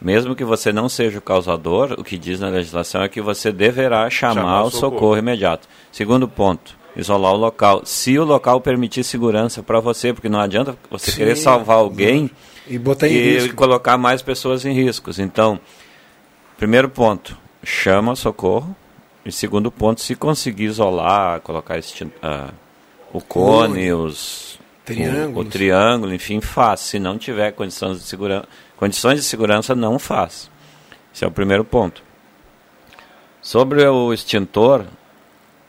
mesmo que você não seja o causador, o que diz na legislação é que você deverá chamar, Chamar o socorro. socorro imediato. Segundo ponto, isolar o local. Se o local permitir segurança para você, porque não adianta você Sim, querer salvar alguém E botar em e colocar mais pessoas em riscos. Então, primeiro ponto, chama o socorro. E segundo ponto, se conseguir isolar, colocar ah, o cone, os o, o triângulo, enfim, faz. Se não tiver condições de segurança, condições de segurança, não faz. Esse é o primeiro ponto. Sobre o extintor,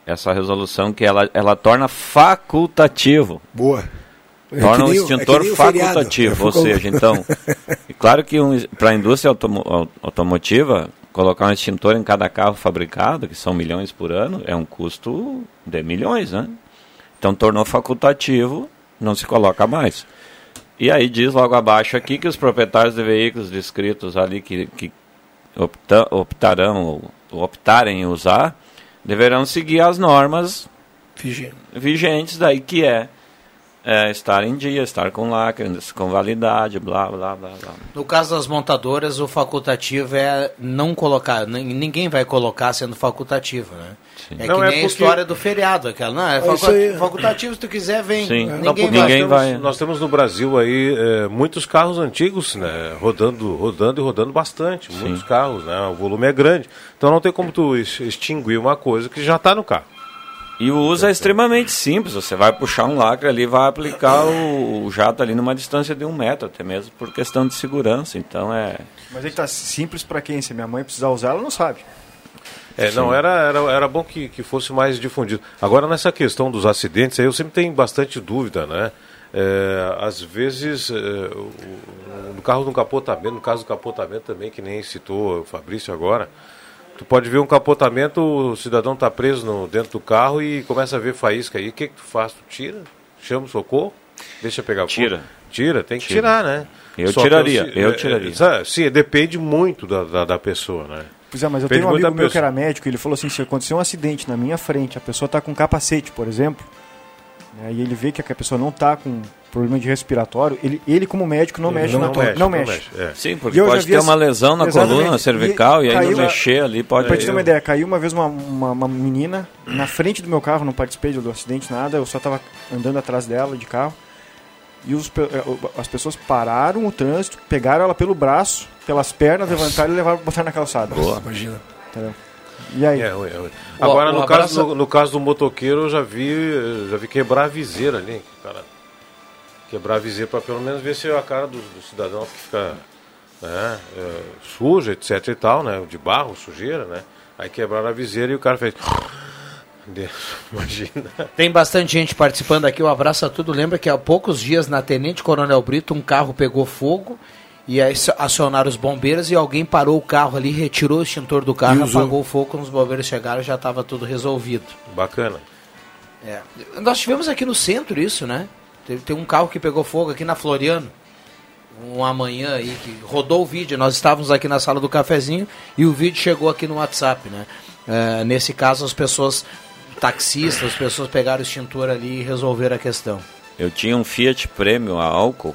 essa resolução que ela, ela torna facultativo. Boa. É Torna o é extintor feriado. facultativo, É ou seja, então, e claro que um, para a indústria automo- au- automotiva, colocar um extintor em cada carro fabricado, que são milhões por ano, é um custo de milhões, né? Então tornou facultativo, não se coloca mais. E aí diz logo abaixo aqui que os proprietários de veículos descritos ali que, que opta- optarão ou optarem em usar, deverão seguir as normas Vigente. vigentes daí que é, é, estar em dia, estar com lacre, com validade, blá blá blá blá. No caso das montadoras, o facultativo é não colocar, nin- ninguém vai colocar sendo facultativo, né? É Não, que é nem a porque- história do feriado, aquela, não, é É isso aí. facultativo, se tu quiser, vem. Não, porque Ninguém, nós, vai. temos, nós temos no Brasil aí eh, muitos carros antigos, né, rodando, rodando e rodando bastante, muitos carros, né, o volume é grande. Então não tem como tu ex- extinguir uma coisa que já está no carro. E o uso é extremamente simples. Você vai puxar um lacre ali, vai aplicar o, o jato ali numa distância de um metro, até mesmo por questão de segurança. Então é. Mas ele tá simples para quem? Se minha mãe precisar usar, ela não sabe. É, não, era, era, era bom que, que fosse mais difundido. Agora, nessa questão dos acidentes, aí eu sempre tenho bastante dúvida, né? É, às vezes, é, o- o- no carro do capotamento, no caso do capotamento também, que nem citou o Fabrício agora, tu pode ver um capotamento, o cidadão está preso no, dentro do carro e começa a ver faísca aí. O que, que tu faz? Tu tira? Chama o socorro? Deixa pegar fogo? Tira. Tira, tem que Tira. tirar, né? Eu Só que tiraria, se- eu é, tiraria. é, sabe, sim, depende muito da, da, da pessoa, né? Pois é, mas eu Depende tenho um amigo meu que pessoa. era médico, ele falou assim, se acontecer um acidente na minha frente, a pessoa está com capacete, por exemplo, né, e ele vê que a pessoa não está com problema de respiratório, ele, ele como médico não Ele mexe não na mexe, não não mexe. mexe, é. Sim, E porque pode ter uma lesão na Exatamente. coluna cervical e aí caiu não mexer ali pode- Pra te ter uma ideia, caiu uma vez uma, uma, uma menina na frente do meu carro, não participei do acidente, nada, eu só estava andando atrás dela de carro. E os eh, as pessoas pararam o trânsito, pegaram ela pelo braço, pelas pernas, levantaram e levaram botaram na calçada. Boa. Imagina. Entendeu? E aí? É, é, é. Agora, O- no, caso, no, no caso do motoqueiro, eu já vi, já vi quebrar a viseira ali. Cara. Quebrar a viseira para pelo menos ver se a cara do, do cidadão que fica né, é, suja, etc e tal, né? De barro, sujeira, né? Aí quebraram a viseira e o cara fez. Deus, Imagina. Tem bastante gente participando aqui, o Abraço a Tudo. Lembra que há poucos dias, na Tenente Coronel Brito, um carro pegou fogo e aí acionaram os bombeiros e alguém parou o carro ali, retirou o extintor do carro, E apagou o fogo. Quando os bombeiros chegaram, já estava tudo resolvido. Bacana. É. Nós tivemos aqui no centro isso, né? Tem, tem um carro que pegou fogo aqui na Floriano. Um amanhã aí que rodou o vídeo. Nós estávamos aqui na sala do cafezinho e o vídeo chegou aqui no WhatsApp, né? É, nesse caso, as pessoas taxistas, as pessoas pegaram o extintor ali e resolveram a questão. Eu tinha um Fiat Premium a álcool,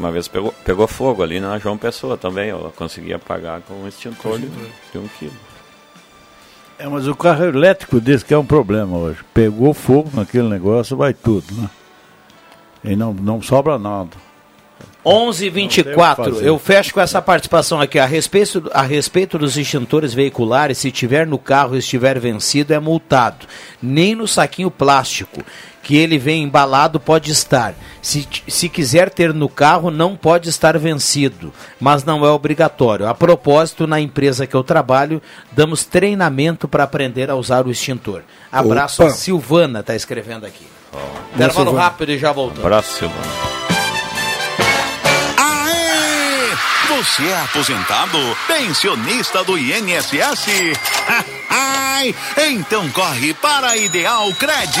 uma vez pegou, pegou fogo ali na João Pessoa também, eu consegui apagar com um extintor de, de um quilo. É, mas o carro elétrico diz que é um problema hoje. Pegou fogo naquele negócio, vai tudo, né? E não, não sobra nada. 11:24. Eu fecho com essa participação aqui a respeito a respeito dos extintores veiculares, se tiver no carro e estiver vencido é multado. Nem no saquinho plástico que ele vem embalado pode estar. Se, se quiser ter no carro, não pode estar vencido, mas não é obrigatório. A propósito, na empresa que eu trabalho, damos treinamento para aprender a usar o extintor. Abraço Opa. a Silvana, está escrevendo aqui. Oh. Intervalo rápido e já voltamos. Abraço, Silvana. Aê! Você é aposentado? Pensionista do INSS? Ai, então corre para a Ideal Cred.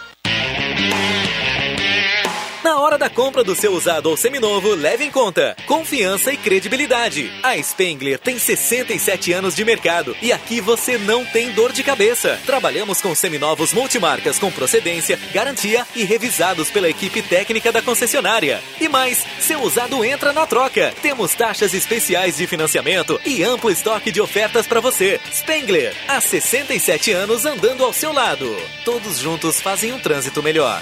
Na hora da compra do seu usado ou seminovo, leve em conta confiança e credibilidade. A Spengler tem 67 anos de mercado e aqui você não tem dor de cabeça. Trabalhamos com seminovos multimarcas com procedência, garantia e revisados pela equipe técnica da concessionária. E mais, seu usado entra na troca. Temos taxas especiais de financiamento e amplo estoque de ofertas para você. Spengler, há 67 anos andando ao seu lado. Todos juntos fazem um trânsito melhor.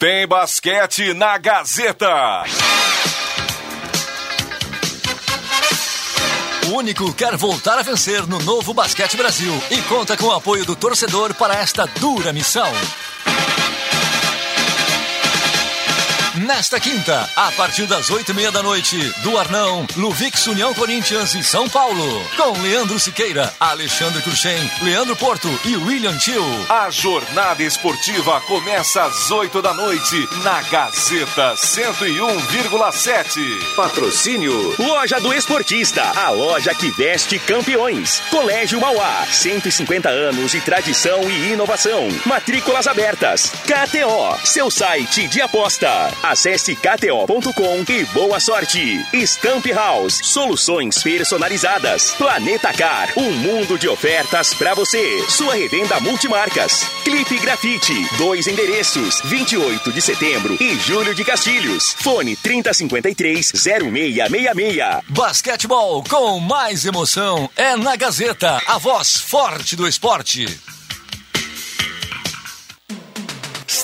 Tem basquete na Gazeta. O Único quer voltar a vencer no novo Basquete Brasil e conta com o apoio do torcedor para esta dura missão. Nesta quinta, a partir das oito e meia da noite, do Arnão, Luvix União Corinthians e São Paulo. Com Leandro Siqueira, Alexandre Cruxem, Leandro Porto e William Tio. A jornada esportiva começa às 8 da noite na Gazeta 101,7. Patrocínio Loja do Esportista, a loja que veste campeões. Colégio Mauá, 150 anos de tradição e inovação. Matrículas abertas. KTO, seu site de aposta. Acesse kto.com e boa sorte. Stamp House, soluções personalizadas. Planeta Car, um mundo de ofertas para você. Sua revenda multimarcas. Clipe Grafite, dois endereços, 28 de setembro e Júlio de Castilhos. Fone 3053-0666. Basquetebol com mais emoção é na Gazeta, a voz forte do esporte.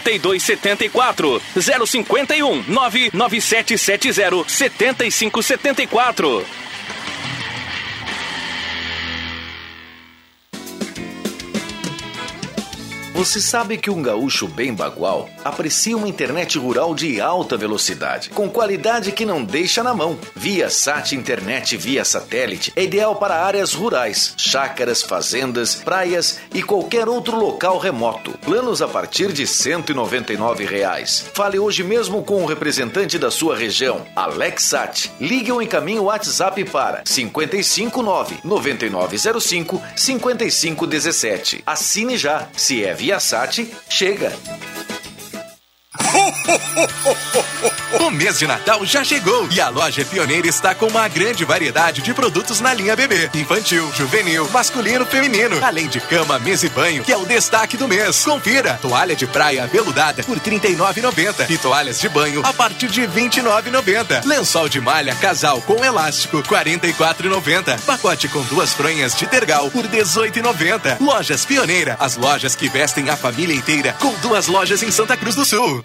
8274 051 99770 7574 Você sabe que um gaúcho bem bagual aprecia uma internet rural de alta velocidade, com qualidade que não deixa na mão. Via Sat Internet via satélite é ideal para áreas rurais, chácaras, fazendas, praias e qualquer outro local remoto. Planos a partir de 199 reais. Fale hoje mesmo com o representante da sua região, Alexat. Ligue ou encaminhe o WhatsApp para 559 9905 5517. Assine já. Se é via Sat, chega. O mês de Natal já chegou e a loja Pioneira está com uma grande variedade de produtos na linha bebê, infantil, juvenil, masculino, feminino, além de cama, mesa e banho, que é o destaque do mês. Confira: toalha de praia veludada por R$ 39,90 e toalhas de banho a partir de R$ 29,90. Lençol de malha casal com elástico R$ 44,90. Pacote com duas fronhas de tergal por R$ 18,90. Lojas Pioneira, as lojas que vestem a família inteira, com duas lojas em Santa Cruz do Sul.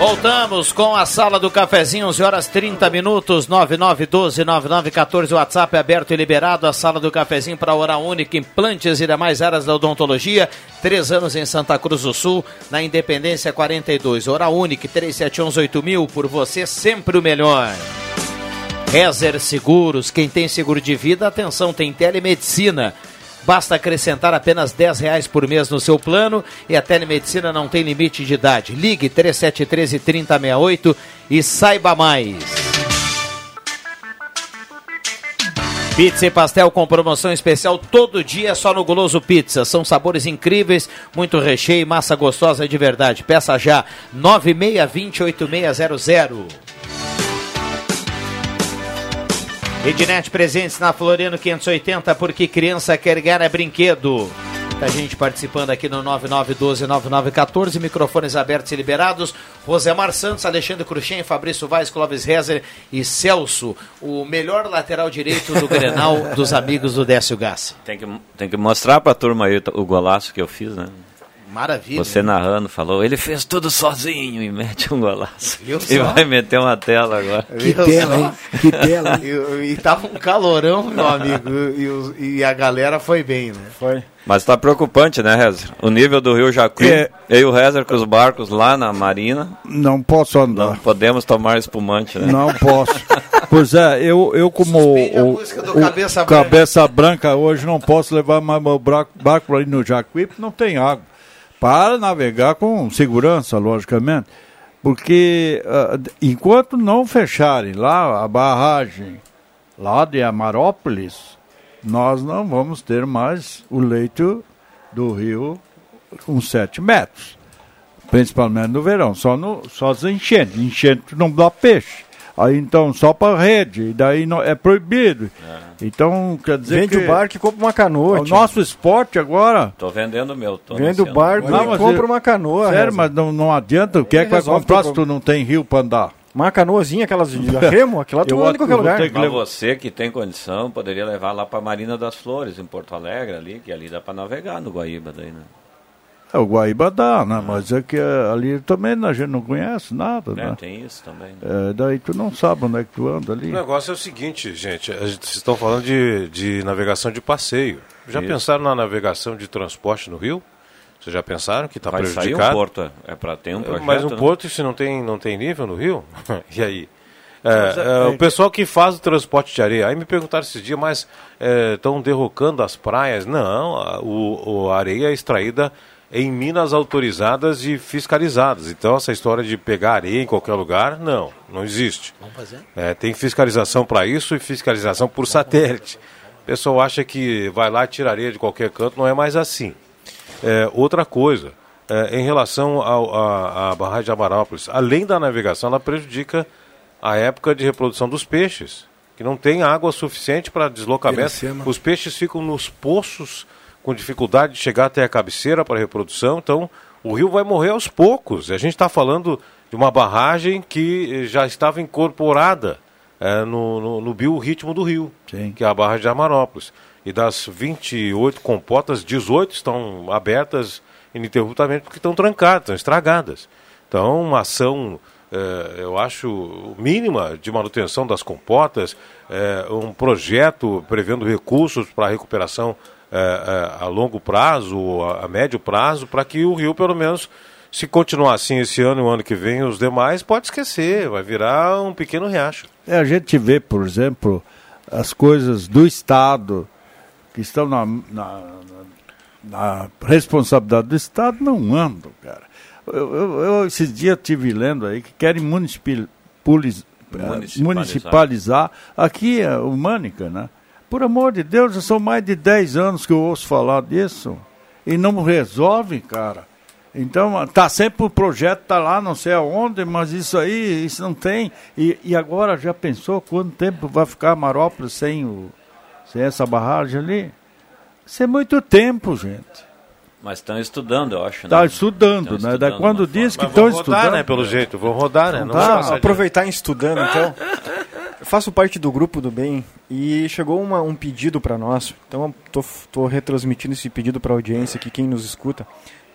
Voltamos com a sala do cafezinho, 11 horas 30 minutos, 9912-9914, WhatsApp aberto e liberado, a sala do cafezinho para hora única, implantes e demais áreas da odontologia, três anos em Santa Cruz do Sul, na Independência 42, hora única, 37118000, por você sempre o melhor. Rezer Seguros, quem tem seguro de vida, atenção, tem telemedicina. Basta acrescentar apenas 10 reais por mês no seu plano e a telemedicina não tem limite de idade. Ligue 3713 3068 e saiba mais. Pizza e pastel com promoção especial todo dia só no Goloso Pizza. São sabores incríveis, muito recheio e massa gostosa de verdade. Peça já 96208600. Ednet presentes na Floriano 580, porque criança quer ganhar é brinquedo. Muita gente participando aqui no 9912-9914, microfones abertos e liberados. Rosemar Santos, Alexandre Cruxem, Fabrício Vaz, Clóvis Rezer e Celso, o melhor lateral direito do Grenal dos amigos do Décio Gassi. Tem que, tem que mostrar pra turma aí o golaço que eu fiz, né? Maravilha. Você narrando falou, ele fez tudo sozinho e mete um golaço. Viu e só? vai meter uma tela agora. Que tela, hein? Que tela. E, e tava um calorão, meu amigo, e, e a galera foi bem, né? Foi. Mas tá preocupante, né, Rezer? O nível do Rio Jacuí, É. eu e o Rezer com os barcos lá na marina, Não posso andar. não podemos tomar espumante, né? Não posso. Pois é, eu, eu como o, o Cabeça Branca. Cabeça Branca hoje não posso levar mais meu barco ali no Jacuí porque não tem água. Para navegar com segurança, logicamente. Porque d- enquanto não fecharem lá a barragem lá de Amarópolis, nós não vamos ter mais o leito do rio com 7 metros. Principalmente no verão, só, no, só as enchentes. Enchente não dá peixe. Aí então só para rede, daí não, é proibido. Então quer dizer Vende que o barco e compra uma canoa. o tio. nosso esporte agora. Tô vendendo o meu. Tô Vende o barco Não, e mas compra uma canoa. Sério, Reza. mas não, não adianta. O que é que vai comprar se tu não tem rio para andar? Uma canoazinha, aquelas de remo, aquela tu anda em qualquer lugar. que Mas você que tem condição, poderia levar lá pra Marina das Flores, em Porto Alegre, ali, que ali dá pra navegar no Guaíba daí, né? É, o Guaíba dá, né? Mas é que é, ali também a gente não conhece nada, É, né? tem isso também. né? É, daí tu não sabe onde é que tu anda O ali. negócio é o seguinte, gente. a gente- Vocês estão falando de, de navegação de passeio. Já Isso. pensaram na navegação de transporte no Rio? Vocês já pensaram que está Vai sair um prejudicado? porto, é- é pra ter um projeto, Mas um né? porto, se não tem, não tem nível no Rio? e aí? É, é- é, o pessoal que faz o transporte de areia, aí me perguntaram esses dias, mas estão derrocando as praias? Não, a, o, o- a areia é extraída em minas autorizadas e fiscalizadas. Então essa história de pegar areia em qualquer lugar, não, não existe. Vamos fazer? É, tem fiscalização para isso e fiscalização por satélite. O pessoal acha que vai lá e tira areia de qualquer canto, não é mais assim. É, outra coisa, é, em relação à barragem de Amarópolis, além da navegação, ela prejudica a época de reprodução dos peixes, que não tem água suficiente para deslocamento. Os peixes ficam nos poços com dificuldade de chegar até a cabeceira para reprodução. Então, o rio vai morrer aos poucos. A gente está falando de uma barragem que já estava incorporada é, no, no, no biorritmo do rio, Sim. que é a barragem de Armarópolis. E das 28 compotas, 18 estão abertas ininterruptamente porque estão trancadas, estão estragadas. Então, uma ação, eh, eu acho, mínima de manutenção das compotas, eh, um projeto prevendo recursos para a recuperação eh, eh, a longo prazo, ou a, a médio prazo, para que o rio, pelo menos, se continuar assim esse ano e o ano que vem, os demais, pode esquecer, vai virar um pequeno riacho. É, a gente vê, por exemplo, as coisas do Estado que estão na, na, na responsabilidade do Estado não andam, cara. Eu, eu, eu esses dias estive lendo aí que querem Municipalizar. municipalizar aqui é o Mânica, né? Por amor de Deus, já são mais de 10 anos que eu ouço falar disso e não resolve, cara. Então, tá sempre o projeto, tá lá, não sei aonde, mas isso aí, isso não tem. E, e agora já pensou quanto tempo vai ficar Marópolis sem, o, sem essa barragem ali? Isso é muito tempo, gente. Mas estão estudando, eu acho. Está né? estudando, Estão né? Da estudando quando diz que Mas estão vão rodar, estudando. né, pelo jeito, vão rodar, né? Não vai Tá, aproveitar em estudando, então. Faço parte do grupo do bem e chegou uma- um pedido para nós. Então eu tô, tô retransmitindo esse pedido para a audiência aqui, quem nos escuta.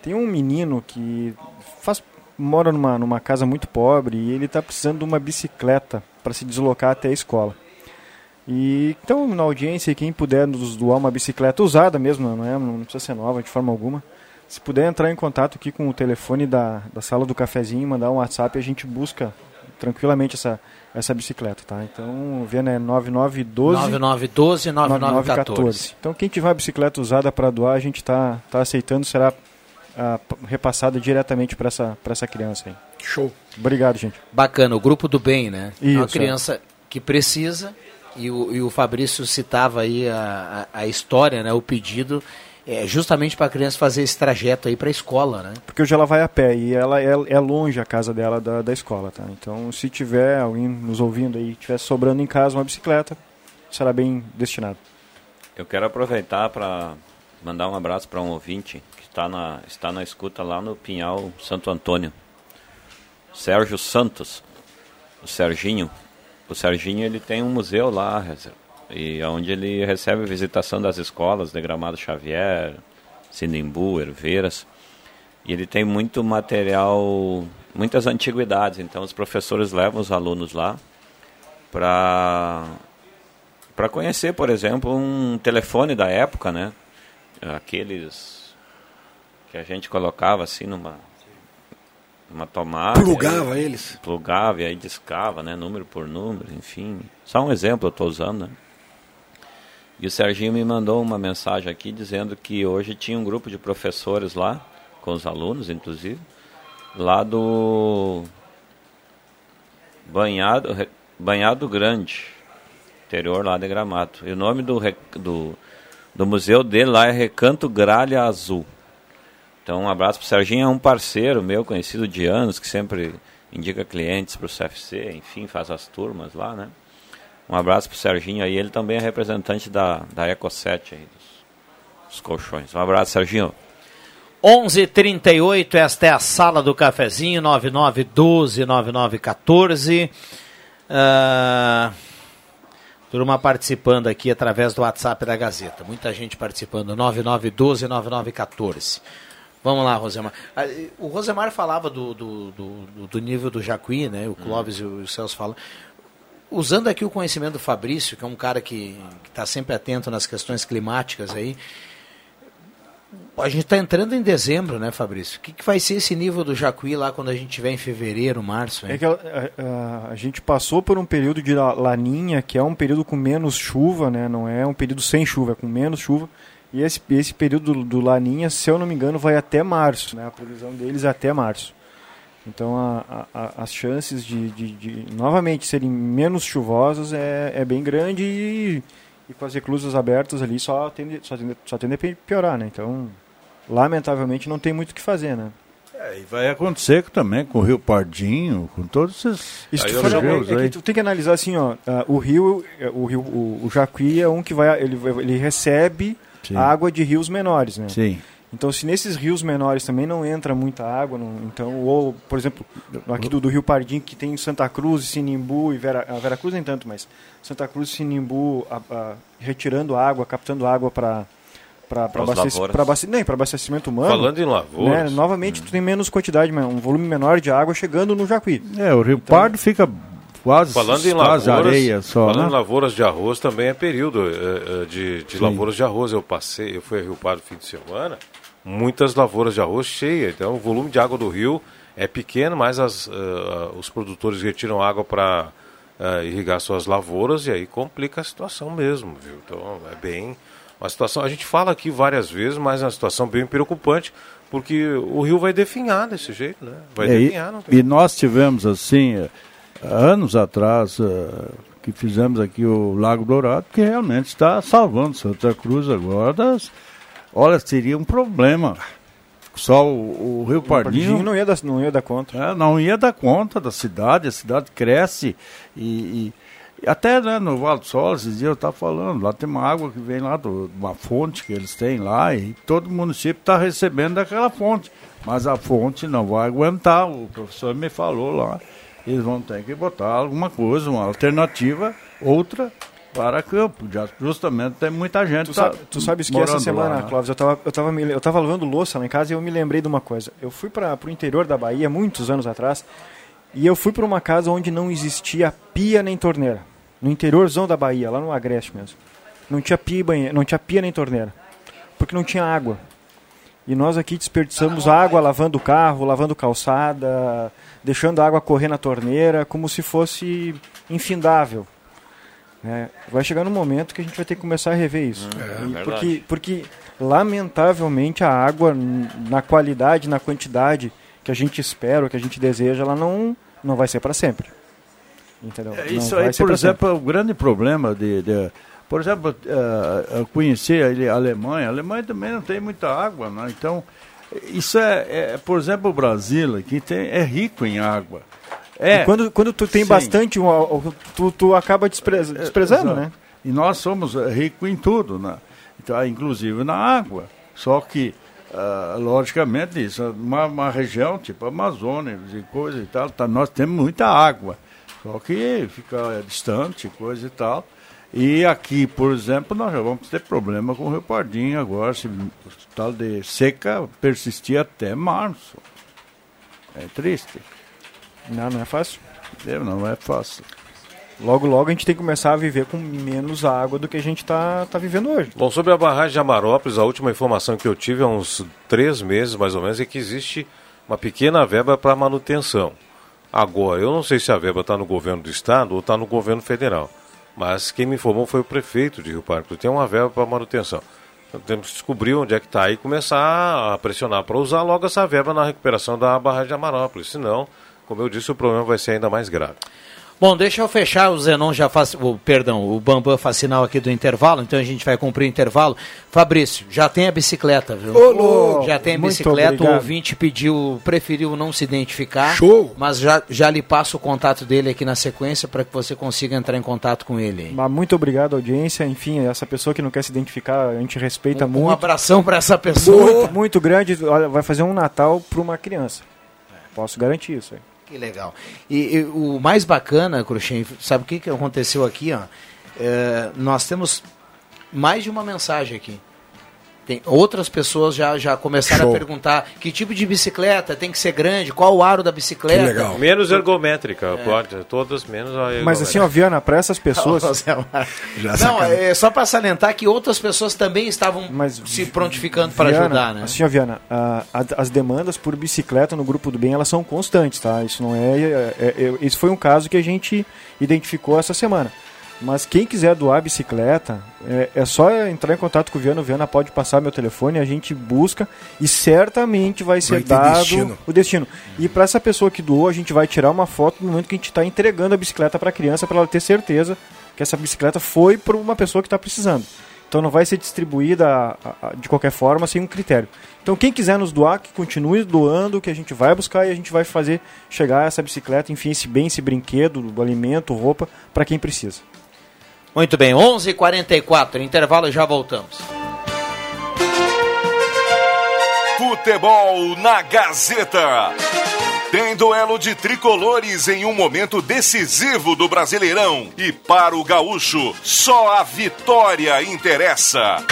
Tem um menino que faz, mora numa, numa casa muito pobre e ele está precisando de uma bicicleta para se deslocar até a escola. E então na audiência, quem puder nos doar uma bicicleta usada mesmo, não, é, não precisa ser nova de forma alguma. Se puder entrar em contato aqui com o telefone da, da sala do cafezinho, mandar um WhatsApp, a gente busca tranquilamente essa, essa bicicleta, tá? Então, vendo é 9912 9912 9914. Então, quem tiver a bicicleta usada para doar, a gente está tá aceitando, será ah, p- repassada diretamente para essa, pra essa criança aí. Show. Obrigado, gente. Bacana, o grupo do bem, né? É uma Isso, criança que precisa, e o, e o Fabrício citava aí a, a, a história, né? O pedido, é justamente para a criança fazer esse trajeto aí para a escola, né? Porque hoje ela vai a pé e ela é, é longe a casa dela da, da escola, tá? Então, se tiver alguém nos ouvindo aí, tiver sobrando em casa uma bicicleta, será bem destinado. Eu quero aproveitar para mandar um abraço para um ouvinte que está na, está na escuta lá no Pinhal Santo Antônio. Sérgio Santos, o Serginho. O Serginho ele tem um museu lá, e onde ele recebe visitação das escolas de Gramado Xavier, Sinimbu, Herveiras. E ele tem muito material, muitas antiguidades. Então os professores levam os alunos lá para para conhecer, por exemplo, um telefone da época, né? Aqueles que a gente colocava assim numa uma tomada. Plugava e- eles. Plugava e aí discava, né? Número por número, enfim. Só um exemplo eu estou usando, né? E o Serginho me mandou uma mensagem aqui dizendo que hoje tinha um grupo de professores lá, com os alunos, inclusive, lá do Banhado, Banhado Grande, interior lá de Gramado. E o nome do, do, do museu dele lá é Recanto Gralha Azul. Então, um abraço para o Serginho, é um parceiro meu, conhecido de anos, que sempre indica clientes para o CFC, enfim, faz as turmas lá, né? Um abraço para o Serginho aí, ele também é representante da, da Eco 7 aí, dos, dos colchões. Um abraço, Serginho. 11:38 esta é a sala do cafezinho 9912 9914. Ah, turma participando aqui através do WhatsApp da Gazeta. Muita gente participando 9912 9914. Vamos lá, Rosemar. Ah, O Rosemar falava do, do, do, do nível do Jacuí, né? O Clóvis e o Celso falam. Usando aqui o conhecimento do Fabrício, que é um cara que está sempre atento nas questões climáticas aí, a gente está entrando em dezembro, né, Fabrício? O que, que vai ser esse nível do Jacuí lá quando a gente tiver em fevereiro, março? hein? É que a, a- a gente passou por um período de la- laninha, que é um período com menos chuva, né? Não é um período sem chuva, é com menos chuva. E esse, esse período do, do laninha, se eu não me engano, vai até março, né? A previsão deles é até março. Então a- a- as chances de, de- de novamente serem menos chuvosas é, é bem grande e, e com as reclusas abertas ali só tende, só, tende, só tende a pi- piorar, né? Então, lamentavelmente não tem muito o que fazer, né? É, e vai acontecer também com o Rio Pardinho, com todos esses Isso tu rios é, é tu tem que analisar assim, ó, ah, o rio, o rio, o, o Jacuí é um que vai, ele, ele recebe a água de rios menores, né? Sim. Então, se nesses rios menores também não entra muita água, não, então, ou, por exemplo, aqui do, do Rio Pardim, que tem Santa Cruz, Sinimbu e Vera, a Vera Cruz nem tanto, mas Santa Cruz e Sinimbu a, a, retirando água, captando água para para abastecimento, abastecimento humano. Falando em lavouras. Né, novamente, hum. tu tem menos quantidade, um volume menor de água chegando no Jacuí. É, o Rio então, Pardo fica quase, falando em quase lavouras, areia só. Falando né? em lavouras de arroz, também é período uh, de, de lavouras de arroz. Eu passei, eu fui a Rio Pardo no fim de semana, muitas lavouras de arroz cheias. Então, o volume de água do rio é pequeno, mas as, uh, os produtores retiram água para uh, irrigar suas lavouras e aí complica a situação mesmo, viu? Então, é bem uma situação, a gente fala aqui várias vezes, mas é uma situação bem preocupante, porque o rio vai definhar desse jeito, né? Vai é, definhar. Não tem... E nós tivemos, assim, anos atrás, uh, que fizemos aqui o Lago Dourado, que realmente está salvando Santa Cruz agora das... Olha, seria um problema. Só o, o Rio Pardinho... não ia dar, não ia dar conta. É, não ia dar conta da cidade, a cidade cresce e, e até né, no Vale do Sol, esses dias eu estava falando, lá tem uma água que vem lá de uma fonte que eles têm lá e todo município está recebendo daquela fonte. Mas a fonte não vai aguentar, o professor me falou lá. Eles vão ter que botar alguma coisa, uma alternativa, outra para campo. Já, justamente tem muita gente. Tu, tá sabe, tu sabes que essa semana, lá, né? Clóvis, eu estava eu tava, eu tava lavando louça lá em casa e eu me lembrei de uma coisa. Eu fui para o interior da Bahia muitos anos atrás e eu fui para uma casa onde não existia pia nem torneira. No interiorzão da Bahia, lá no Agreste mesmo. Não tinha pia, banheiro, não tinha pia nem torneira. Porque não tinha água. E nós aqui desperdiçamos água lavando o carro, lavando calçada, deixando a água correr na torneira, como se fosse infindável. É, vai chegar no momento que a gente vai ter que começar a rever isso. É, porque, porque, lamentavelmente, a água, na qualidade, na quantidade que a gente espera, que a gente deseja, ela não, não vai ser para sempre. Entendeu? É, isso aí, por exemplo, é o grande problema de, de por exemplo, uh, eu conheci a Alemanha, a Alemanha também não tem muita água, né? então isso é, é, por exemplo, o Brasil aqui tem, é rico em água. É, e quando, quando tu tem sim. bastante, tu, tu acaba desprez, é, desprezando, né? E nós somos ricos em tudo, né? Então, inclusive na água. Só que Uh, logicamente, isso, uma, uma região tipo Amazônia e coisa e tal, tá, nós temos muita água, só que fica distante, coisa e tal. E aqui, por exemplo, nós já vamos ter problema com o Rio Pardinho agora, se o tal de seca persistir até março. É triste. Não, não é fácil. Não é fácil. Logo, logo a gente tem que começar a viver com menos água do que a gente está tá vivendo hoje. Bom, sobre a barragem de Amarópolis, a última informação que eu tive há uns três meses, mais ou menos, é que existe uma pequena verba para manutenção. Agora, eu não sei se a verba está no governo do estado ou está no governo federal, mas quem me informou foi o prefeito de Rio Parque. Tem uma verba para manutenção. Então, temos que descobrir onde é que está e começar a pressionar para usar logo essa verba na recuperação da barragem de Amarópolis. Senão, como eu disse, o problema vai ser ainda mais grave. Bom, deixa eu fechar, o Zenon já faz, o, perdão, o Bambam faz sinal aqui do intervalo, então a gente vai cumprir o intervalo. Fabrício, já tem a bicicleta, viu? Ô, já tem a bicicleta, obrigado. o ouvinte pediu, preferiu não se identificar. Show! Mas já, já lhe passo o contato dele aqui na sequência para que você consiga entrar em contato com ele. Mas muito obrigado, audiência. Enfim, essa pessoa que não quer se identificar, a gente respeita um, muito. Um abração para essa pessoa. Muito, muito grande. Olha, vai fazer um Natal para uma criança. Posso garantir isso aí. Que legal. E, e, o mais bacana, Cruxem, sabe o que, que aconteceu aqui? Ó? É, nós temos mais de uma mensagem aqui. Tem outras pessoas já, já começaram Show. a perguntar que tipo de bicicleta tem que ser grande, qual o aro da bicicleta. Que legal. Menos ergométrica, é. pode, todas menos a Mas assim, ó, Viana, para essas pessoas. Não, é só para salientar que outras pessoas também estavam Mas, se prontificando para ajudar, né? Assim, ó, Viana, a, a, as demandas por bicicleta no grupo do bem, elas são constantes, tá? Isso não é, é, é, é Isso foi um caso que a gente identificou essa semana. Mas quem quiser doar bicicleta, é, é, só entrar em contato com o Viana. O Viana pode passar meu telefone, a gente busca e certamente vai ser vai dado destino. o destino. E para essa pessoa que doou, a gente vai tirar uma foto no momento que a gente está entregando a bicicleta para a criança, para ela ter certeza que essa bicicleta foi para uma pessoa que está precisando. Então não vai ser distribuída de qualquer forma sem um critério. Então quem quiser nos doar, que continue doando, que a gente vai buscar e a gente vai fazer chegar essa bicicleta, enfim, esse bem, esse brinquedo, alimento, roupa, para quem precisa. Muito bem, 11:44 h 44 intervalo e já voltamos. Futebol na Gazeta. Tem duelo de tricolores em um momento decisivo do Brasileirão. E para o Gaúcho, só a vitória interessa.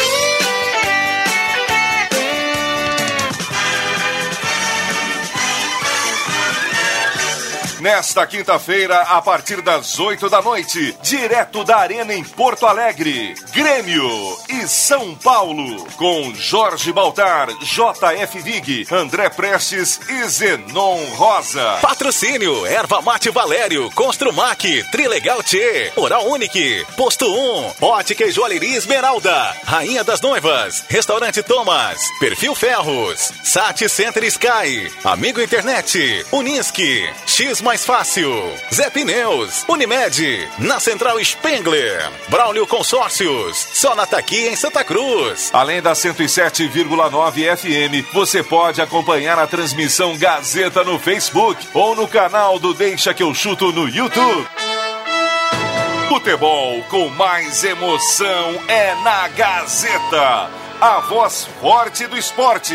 Nesta quinta-feira, a partir das 8 da noite, direto da Arena em Porto Alegre, Grêmio e São Paulo, com Jorge Baltar, JF Vig, André Prestes e Zenon Rosa. Patrocínio, Erva Mate Valério, Construmac, Trilegal T, Oral Unique, Posto 1, Ótica e Joalheria Esmeralda, Rainha das Noivas, Restaurante Thomas, Perfil Ferros, Sat Center Sky, Amigo Internet, Unisque, X Fácil, Zé Pneus, Unimed, na Central Spengler, Braulio Consórcios, só na Taqui em Santa Cruz. Além da 107,9 FM, você pode acompanhar a transmissão Gazeta no Facebook ou no canal do Deixa que eu chuto no YouTube. Futebol com mais emoção é na Gazeta, a voz forte do esporte.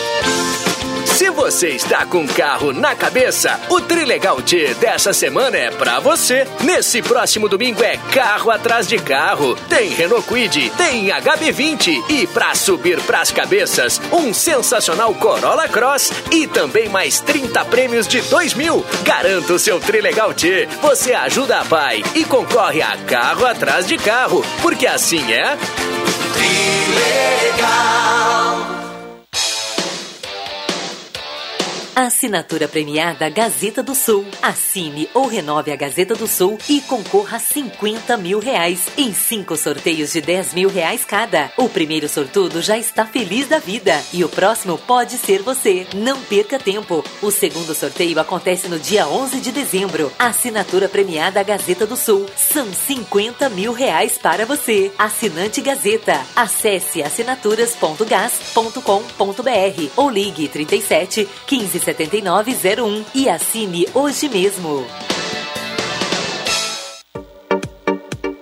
Se você está com carro na cabeça, o Trilegal T dessa semana é pra você. Nesse próximo domingo é carro atrás de carro. Tem Renault Kwid, tem HB20 e pra subir pras cabeças, um sensacional Corolla Cross e também mais 30 prêmios de 2 mil. Garanta o seu Trilegal T. Você ajuda a pai e concorre a carro atrás de carro, porque assim é. Trilegal. Assinatura premiada Gazeta do Sul. Assine ou renove a Gazeta do Sul e concorra a 50 mil reais em cinco sorteios de 10 mil reais cada. O primeiro sortudo já está feliz da vida e o próximo pode ser você. Não perca tempo. O segundo sorteio acontece no dia 11 de dezembro. Assinatura premiada Gazeta do Sul. São 50 mil reais para você. Assinante Gazeta. Acesse assinaturas.gas.com.br ou ligue 37 15 7901 e assine hoje mesmo.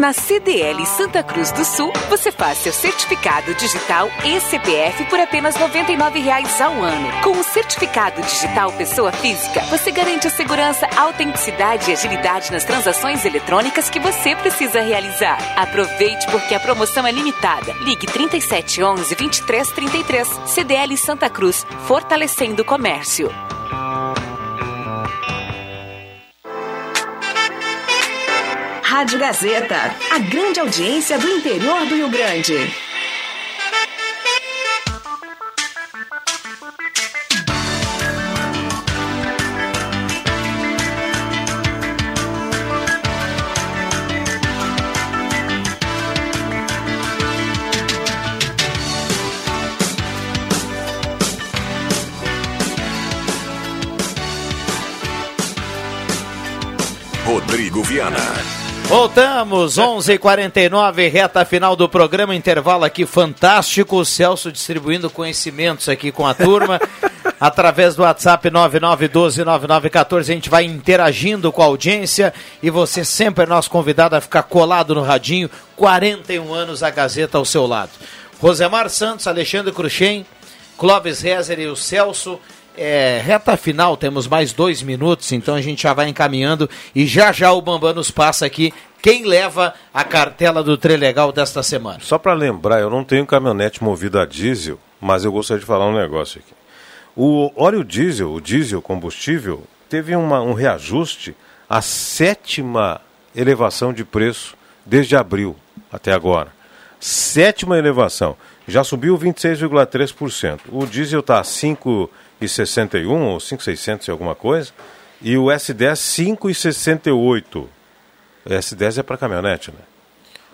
Na CDL Santa Cruz do Sul, você faz seu certificado digital CPF por apenas R$ 99,00 ao ano. Com o certificado digital pessoa física, você garante a segurança, autenticidade e agilidade nas transações eletrônicas que você precisa realizar. Aproveite porque a promoção é limitada. Ligue 3711 2333. CDL Santa Cruz, fortalecendo o comércio. Rádio Gazeta, a grande audiência do interior do Rio Grande. Rodrigo Viana. Voltamos, 11:49 reta final do programa, intervalo aqui fantástico. O Celso distribuindo conhecimentos aqui com a turma. através do WhatsApp 99129914, a gente vai interagindo com a audiência e você sempre é nosso convidado a ficar colado no radinho. 41 anos a Gazeta ao seu lado. Rosemar Santos, Alexandre Cruxem, Clóvis Rezer e o Celso. É, reta final, temos mais dois minutos, então a gente já vai encaminhando e já já o Bambam nos passa aqui quem leva a cartela do Trelegal desta semana. Só para lembrar, eu não tenho caminhonete movida a diesel, mas eu gostaria de falar um negócio aqui. O óleo diesel, o diesel combustível, teve uma, um reajuste, a sétima elevação de preço desde abril até agora. Sétima elevação. Já subiu 26,3%. O diesel está a 5,61 ou 5,600 e alguma coisa. E o S10 5,68. O S10 é para caminhonete, né?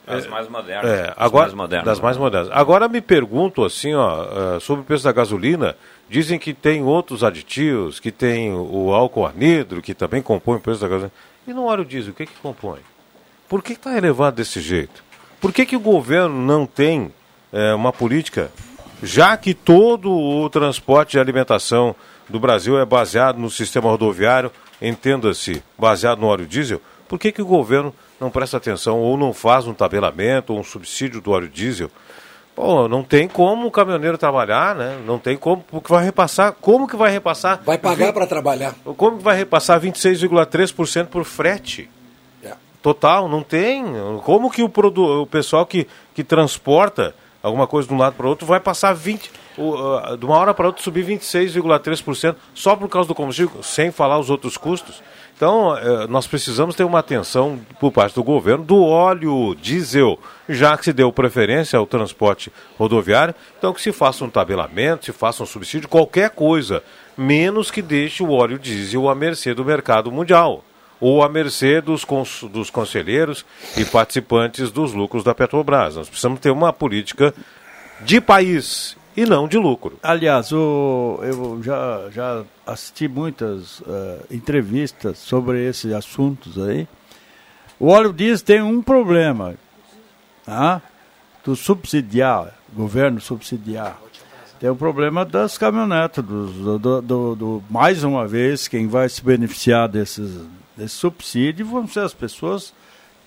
As mais modernas. É, agora, mais modernas. das mais modernas. Agora me pergunto assim, ó, uh, sobre o preço da gasolina, dizem que tem outros aditivos, que tem o álcool anidro, que também compõe o preço da gasolina. E no óleo diesel, o que que compõe? Por que está elevado desse jeito? Por que, que o governo não tem é, uma política, já que todo o transporte de alimentação do Brasil é baseado no sistema rodoviário, entenda-se, baseado no óleo diesel, por que, que o governo não presta atenção ou não faz um tabelamento ou um subsídio do óleo diesel? Pô, não tem como o caminhoneiro trabalhar, né? Não tem como, porque vai repassar, como que vai repassar? Vai pagar para trabalhar. Como que vai repassar 26,3% por frete? Total, não tem. Como que o, produ... o pessoal que, que transporta alguma coisa de um lado para o outro vai passar 20, o, uh, de uma hora para outra subir 26,3% só por causa do combustível, sem falar os outros custos? Então, uh, nós precisamos ter uma atenção por parte do governo do óleo diesel, já que se deu preferência ao transporte rodoviário, então que se faça um tabelamento, se faça um subsídio, qualquer coisa, menos que deixe o óleo diesel à mercê do mercado mundial ou à mercê dos, cons dos conselheiros e participantes dos lucros da Petrobras. Nós precisamos ter uma política de país e não de lucro. Aliás, o, eu já, já assisti muitas uh, entrevistas sobre esses assuntos aí. O óleo diesel tem um problema, tá? do subsidiar, governo subsidiar. Tem o problema das caminhonetas, do, do, do, do, mais uma vez, quem vai se beneficiar desses, desse subsídio vão ser as pessoas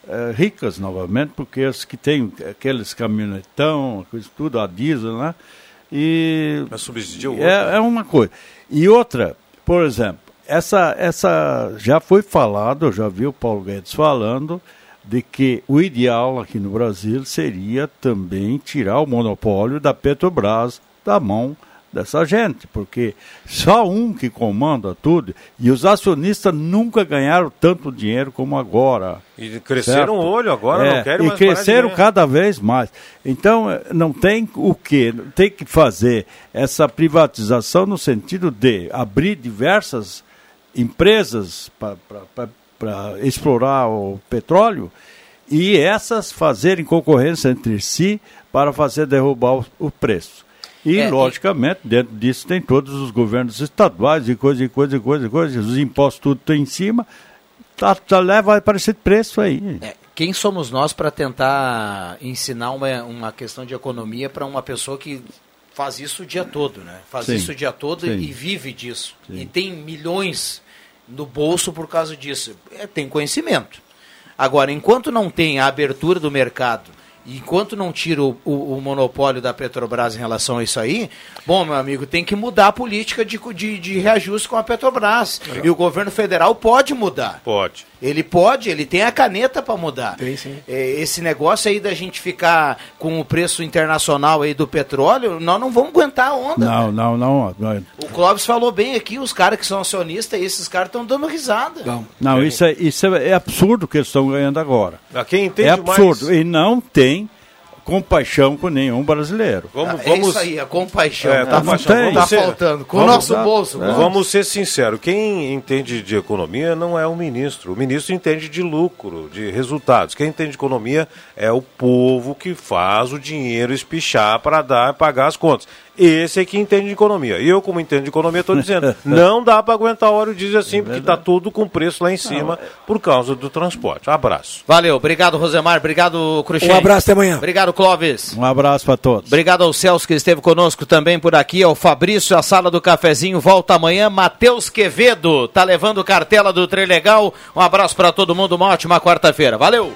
é, ricas novamente, porque as que têm aqueles caminhonetão, coisa tudo, a diesel, né? E Mas subsidia o é, outro. é uma coisa. E outra, por exemplo, essa, essa já foi falado, eu já vi o Paulo Guedes falando, de que o ideal aqui no Brasil seria também tirar o monopólio da Petrobras da mão dessa gente, porque só um que comanda tudo e os acionistas nunca ganharam tanto dinheiro como agora. E cresceram certo? o olho agora, É, não querem E mais de cresceram cada vez mais. Então, eh, não tem o quê? Tem que fazer essa privatização no sentido de abrir diversas empresas para explorar o petróleo e essas fazerem concorrência entre si para fazer derrubar o, o preço. E, É, logicamente, dentro disso tem todos os governos estaduais e coisa, e coisa, e coisa, e coisa. Os impostos tudo estão em cima. Tá, tá, leva para esse preço aí. É, quem somos nós para tentar ensinar uma, uma questão de economia para uma pessoa que faz isso o dia todo, né? Faz Sim, isso o dia todo sim. e vive disso. E tem milhões no bolso por causa disso. É, tem conhecimento. Agora, enquanto não tem a abertura do mercado, enquanto não tira o, o- o monopólio da Petrobras em relação a isso aí, bom, meu amigo, tem que mudar a política de, de, de reajuste com a Petrobras. E o governo federal pode mudar. Pode. Ele pode, ele tem a caneta para mudar. Tem sim. É, Esse negócio aí da gente ficar com o preço internacional aí do petróleo, nós não vamos aguentar a onda. Não, não, não. Não, O Clóvis falou bem aqui, os caras que são acionistas, esses caras estão dando risada. não isso, é, isso é, é absurdo o que eles estão ganhando agora. Ah, Quem entende é absurdo. mais- E não tem compaixão com nenhum brasileiro. Vamos, Ah, é vamos... isso aí, a compaixão. É, tá, compaixão. tem. Tá Vamos ser- faltando. Com o vamos- nosso bolso. É. Vamos ser sinceros, quem entende de economia não é o ministro. O ministro entende de lucro, de resultados. Quem entende de economia é o povo que faz o dinheiro espichar para dar pagar as contas. Esse é que entende de economia. E eu, como entendo de economia, estou dizendo, não dá para aguentar óleo diesel assim, porque está tudo com preço lá em cima por causa do transporte. Abraço. Valeu, obrigado Rosemar, obrigado Cruxem. Um abraço, até amanhã. Obrigado Clóvis. Um abraço para todos. Obrigado ao Celso que esteve conosco também por aqui, ao Fabrício, a sala do cafezinho volta amanhã. Matheus Quevedo tá levando cartela do Trem Legal. Um abraço para todo mundo, uma ótima quarta-feira. Valeu!